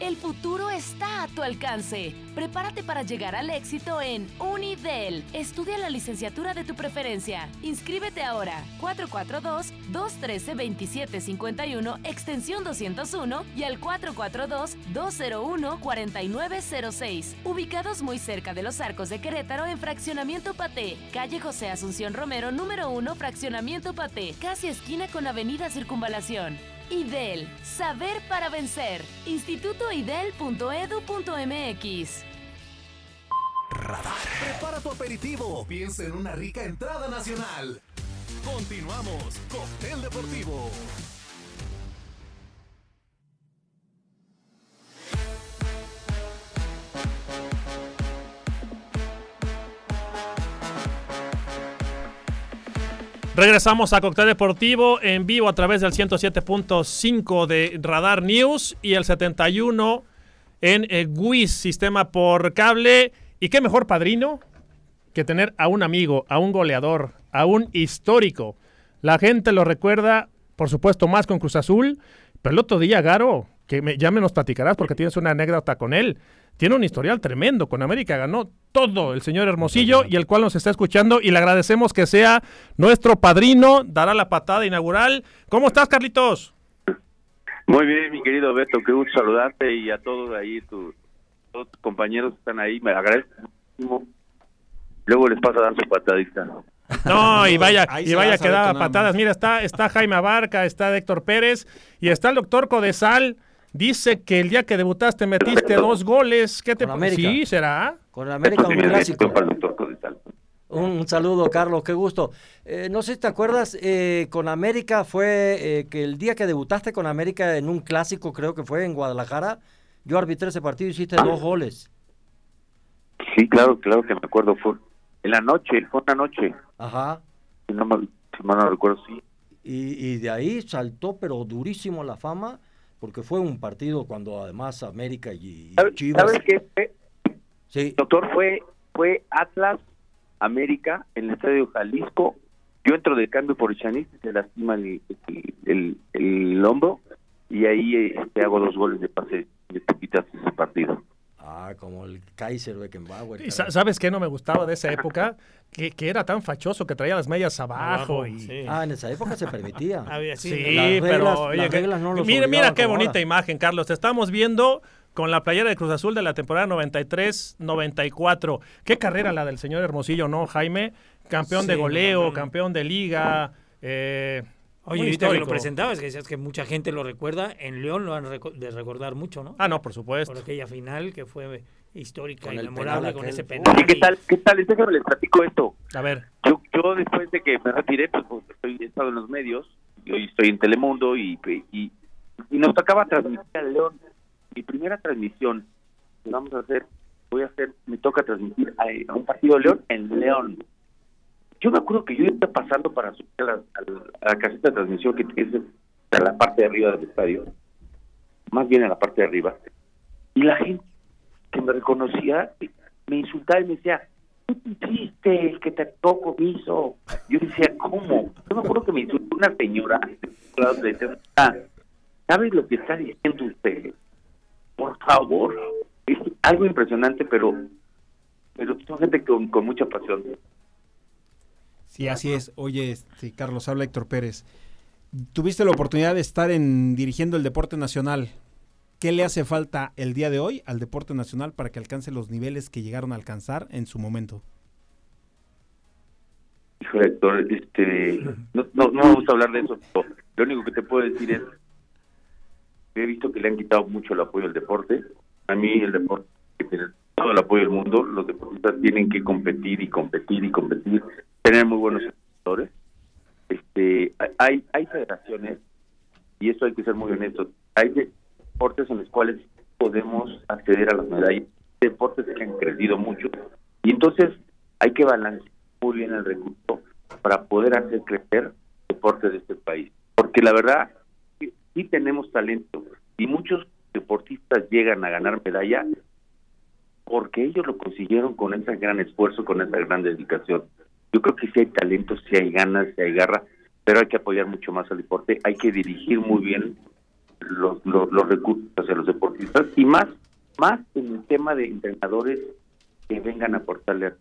El futuro está a tu alcance. Prepárate para llegar al éxito en Unidel. Estudia la licenciatura de tu preferencia. Inscríbete ahora. 442-213-2751, extensión 201 y al 442-201-4906. Ubicados muy cerca de los arcos de Querétaro en Fraccionamiento Paté, calle José Asunción Romero, número 1, Fraccionamiento Paté, casi esquina con Avenida Circunvalación. IDEL, Saber para Vencer. Institutoidel.edu.mx. Radar. Prepara tu aperitivo. Piensa en una rica entrada nacional. Continuamos. Cóctel Deportivo. Regresamos a Cóctel Deportivo en vivo a través del 107.5 de Radar News y el 71 en el WIS, sistema por cable. ¿Y qué mejor padrino que tener a un amigo, a un goleador, a un histórico? La gente lo recuerda, por supuesto, más con Cruz Azul, pero el otro día, Garo, que me, ya me nos platicarás porque tienes una anécdota con él. Tiene un historial tremendo. Con América ganó todo el señor Hermosillo y el cual nos está escuchando y le agradecemos que sea nuestro padrino. Dará la patada inaugural. ¿Cómo estás, Carlitos? Muy bien, mi querido Beto. Qué gusto saludarte y a todos ahí, tus, todos tus compañeros que están ahí. Me agradezco muchísimo. Luego les paso a dar su patadita. No, y vaya, y vaya que daba patadas. Mira, está, está Jaime Abarca, está Héctor Pérez y está el doctor Codesal. Dice que el día que debutaste metiste dos goles. ¿Qué te parece? Sí, será. Con el América un clásico. Un, un, saludo, Carlos, qué gusto. Eh, no sé si te acuerdas, eh, con América fue eh, que el día que debutaste con América en un clásico, creo que fue en Guadalajara, yo arbitré ese partido y hiciste dos goles. Sí, claro, claro que me acuerdo. Fue en la noche, fue una noche. Ajá. Si no me, si mal no recuerdo, sí. Y, y de ahí saltó, pero durísimo la fama porque fue un partido cuando además América y, Chivas. ¿Sabes qué? Sí. Doctor, fue, fue Atlas América en el Estadio Jalisco. Yo entro de cambio por Chanis, se lastima el, el, el, el hombro y ahí este, hago dos goles de pase de poquitas ese partido. Ah, como el Kaiser Beckenbauer. ¿Y ¿Sabes qué no me gustaba de esa época? que, que, era tan fachoso que traía las medias abajo. abajo y... sí. Ah, en esa época se permitía. sí, sí pero oye, que, no mira, mira qué bonita ahora. imagen, Carlos. Te estamos viendo con la playera de Cruz Azul de la temporada 93-94. Qué carrera la del señor Hermosillo, ¿no, Jaime? Campeón sí, de goleo, no, campeón de liga. Eh, Oye, ahorita que lo presentabas, que decías que mucha gente lo recuerda, en León lo han de recordar mucho, ¿no? Ah, no, por supuesto. Por aquella final que fue histórica y memorable con ese penal. Oye, ¿qué tal? ¿Qué tal? Déjame les platico esto. A ver. Yo, yo después de que me retiré, pues, pues estoy, he estado en los medios, y hoy estoy en Telemundo y, y, y nos tocaba transmitir al León. Mi primera transmisión, vamos a hacer, voy a hacer, me toca transmitir a, a un partido de León en León yo me acuerdo que yo iba pasando para subir a la, a de transmisión que es la parte de arriba del estadio, más bien a la parte de arriba, y la gente que me reconocía me insultaba y me decía, ¿qué hiciste? El que te tocó. Yo decía, ¿cómo? Yo me acuerdo que me insultó una señora, ah, ¿sabes lo que está diciendo usted? Por favor. Es algo impresionante, pero pero son gente con, con mucha pasión. Sí, así es. Oye, sí, Carlos, habla Héctor Pérez. Tuviste la oportunidad de estar en dirigiendo el deporte nacional. ¿Qué le hace falta el día de hoy al deporte nacional para que alcance los niveles que llegaron a alcanzar en su momento? Hijo Héctor, este, no, no, no vamos a hablar de eso. Lo único que te puedo decir es he visto que le han quitado mucho el apoyo al deporte. A mí el deporte que tiene todo el apoyo del mundo. Los deportistas tienen que competir y competir y competir tener muy buenos entrenadores. Este, hay, hay federaciones, y esto hay que ser muy honestos, hay deportes en los cuales podemos acceder a las medallas, deportes que han crecido mucho, y entonces hay que balancear muy bien el recurso para poder hacer crecer deportes de este país. Porque la verdad, sí tenemos talento, y muchos deportistas llegan a ganar medalla porque ellos lo consiguieron con ese gran esfuerzo, con esa gran dedicación. Yo creo que sí hay talento, sí hay ganas, sí hay garra, pero hay que apoyar mucho más al deporte, hay que dirigir muy bien los, los, los recursos hacia los deportistas y más, más en el tema de entrenadores que vengan a aportarle.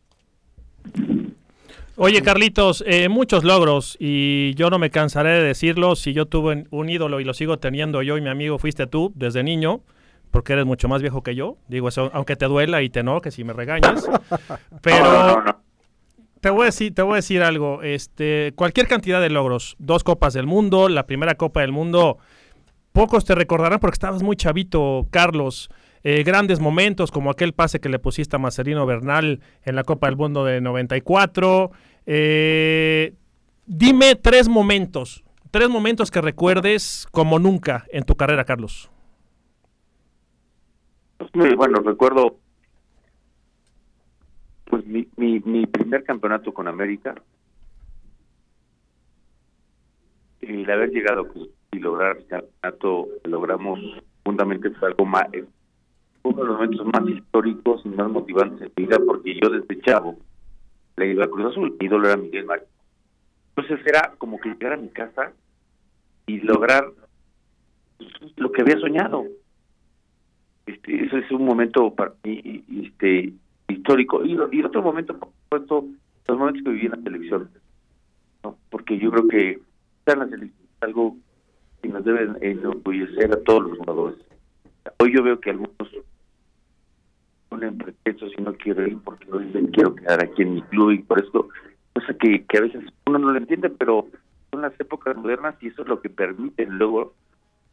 Oye, Carlitos, eh, muchos logros y yo no me cansaré de decirlo. Si yo tuve un ídolo y lo sigo teniendo yo y mi amigo fuiste tú desde niño, porque eres mucho más viejo que yo. Digo eso, aunque te duela y te no, que si me regañas. Pero te voy a decir, te voy a decir algo. Este, cualquier cantidad de logros, dos copas del mundo, la primera copa del mundo, pocos te recordarán porque estabas muy chavito, Carlos. Eh, grandes momentos como aquel pase que le pusiste a Marcelino Bernal en la Copa del Mundo de 94. Eh, dime tres momentos, tres momentos que recuerdes como nunca en tu carrera, Carlos. Pues, bueno, recuerdo pues mi, mi, primer campeonato con América el haber llegado y lograr el campeonato logramos fundamentalmente fue algo más uno de los momentos más históricos y más motivantes en mi vida porque yo desde chavo le iba a Cruz Azul, mi ídolo era Miguel Mario. Entonces era como que llegar a mi casa y lograr lo que había soñado. Este, ese es un momento para mí este, histórico. Y, y otro momento, por supuesto, los momentos que viví en la televisión. ¿no? Porque yo creo que estar en la selección es algo que nos debe enorgullecer a todos los jugadores. Hoy yo veo que algunos ponen pretextos y no quiero ir porque no dicen quiero quedar aquí en mi club y por eso, cosa que, que a veces uno no lo entiende, pero son las épocas modernas y eso es lo que permite luego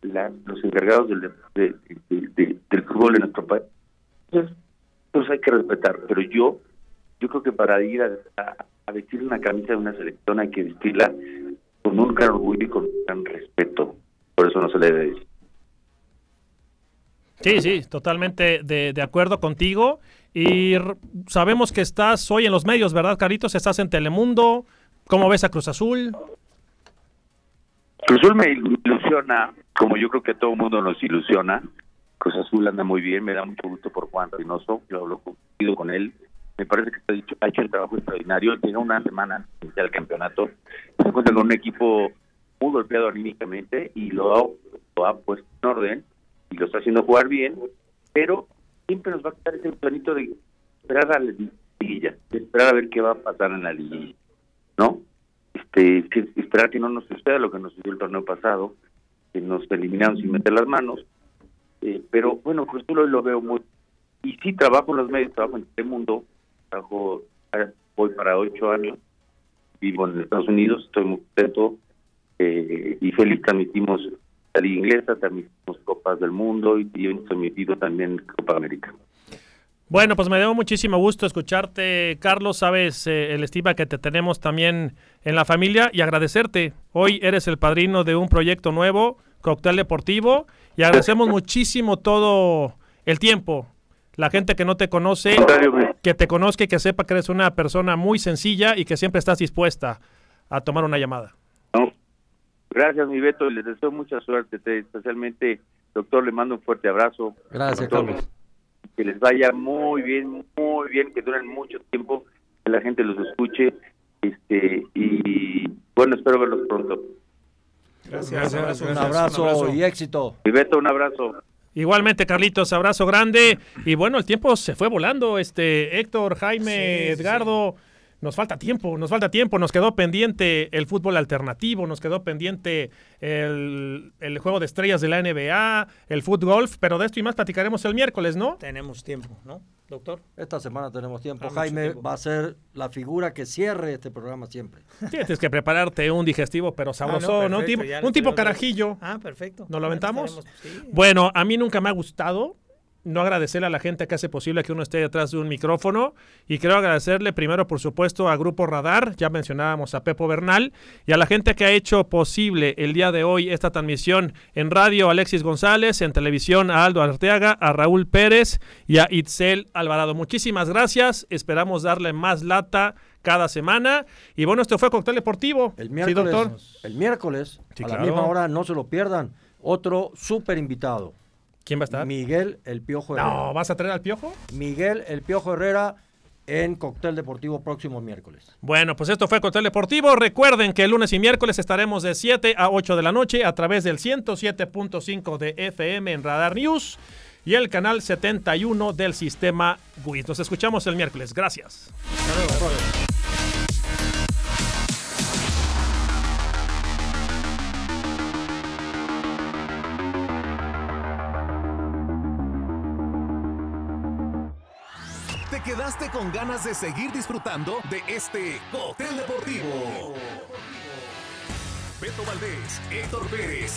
la, los encargados del, de, de, de, del fútbol en nuestro país. Hay que respetar, pero yo yo creo que para ir a, a, a, vestir una camisa de una selección hay que vestirla con un gran orgullo y con un gran respeto. Por eso no se le debe decir. Sí, sí, totalmente de, de acuerdo contigo. Y sabemos que estás hoy en los medios, ¿verdad, Caritos? Estás en Telemundo. ¿Cómo ves a Cruz Azul? Cruz Azul me ilusiona, como yo creo que todo el mundo nos ilusiona. Cruz Azul anda muy bien, me da mucho gusto por Juan Reynoso, yo hablo coincido con él. Me parece que está dicho, ha hecho el trabajo extraordinario. Llega una semana del campeonato, se encuentra con un equipo muy golpeado anímicamente y lo ha, lo ha puesto en orden y lo está haciendo jugar bien, pero siempre nos va a quedar ese planito de esperar a la liguilla, de esperar a ver qué va a pasar en la liguilla, ¿no? Este, esperar que no nos suceda lo que nos sucedió el torneo pasado, que nos eliminaron sin meter las manos, eh, pero bueno, pues tú lo, lo veo muy... Y sí trabajo en los medios, trabajo en este mundo, trabajo, voy para ocho años, vivo en Estados Unidos, estoy muy contento eh, y feliz transmitimos la Liga Inglesa, transmitimos Copas del Mundo y, y transmitido también Copa América. Bueno, pues me dio muchísimo gusto escucharte, Carlos. Sabes eh, el estima que te tenemos también en la familia y agradecerte. Hoy eres el padrino de un proyecto nuevo, Cóctel Deportivo, y agradecemos muchísimo todo el tiempo. La gente que no te conoce, que te conozca y que sepa que eres una persona muy sencilla y que siempre estás dispuesta a tomar una llamada. No. Gracias, mi Beto, y les deseo mucha suerte. Te, especialmente, doctor, le mando un fuerte abrazo. Gracias, doctor, Carlos. Que les vaya muy bien, muy bien, que duren mucho tiempo, que la gente los escuche. este Y bueno, espero verlos pronto. Gracias, un, abrazo, un, abrazo, un abrazo y éxito. Beto, un abrazo. Igualmente, Carlitos, abrazo grande. Y bueno, el tiempo se fue volando. Este Héctor, Jaime, sí, Edgardo. Sí. Nos falta tiempo, nos falta tiempo. Nos quedó pendiente el fútbol alternativo, nos quedó pendiente el, el juego de estrellas de la NBA, el fútbol, pero de esto y más platicaremos el miércoles, ¿no? Tenemos tiempo, ¿no, doctor? Esta semana tenemos tiempo. Jaime tiempo. va a ser la figura que cierre este programa siempre. Tienes que prepararte un digestivo, pero sabroso, ah, no, perfecto, ¿no? Un tipo carajillo. Ah, perfecto. ¿Nos lo aventamos? Sí. Bueno, a mí nunca me ha gustado no agradecerle a la gente que hace posible que uno esté detrás de un micrófono y quiero agradecerle primero por supuesto a Grupo Radar, ya mencionábamos a Pepo Bernal y a la gente que ha hecho posible el día de hoy esta transmisión en radio Alexis González, en televisión a Aldo Arteaga, a Raúl Pérez y a Itzel Alvarado. Muchísimas gracias, esperamos darle más lata cada semana. Y bueno, esto fue Cóctel Deportivo. El miércoles, ¿Sí, doctor? El miércoles, sí, a claro. la misma hora, no se lo pierdan, otro súper invitado. ¿Quién va a estar? Miguel El Piojo Herrera. No, ¿vas a traer al Piojo? Miguel El Piojo Herrera en Cóctel Deportivo próximo miércoles. Bueno, pues esto fue Cóctel Deportivo. Recuerden que el lunes y miércoles estaremos de 7 a 8 de la noche a través del 107.5 de FM en Radar News y el canal 71 del sistema WIS. Nos escuchamos el miércoles. Gracias. ¿Te con ganas de seguir disfrutando de este Cóctel Deportivo? Beto Valdés, Héctor Pérez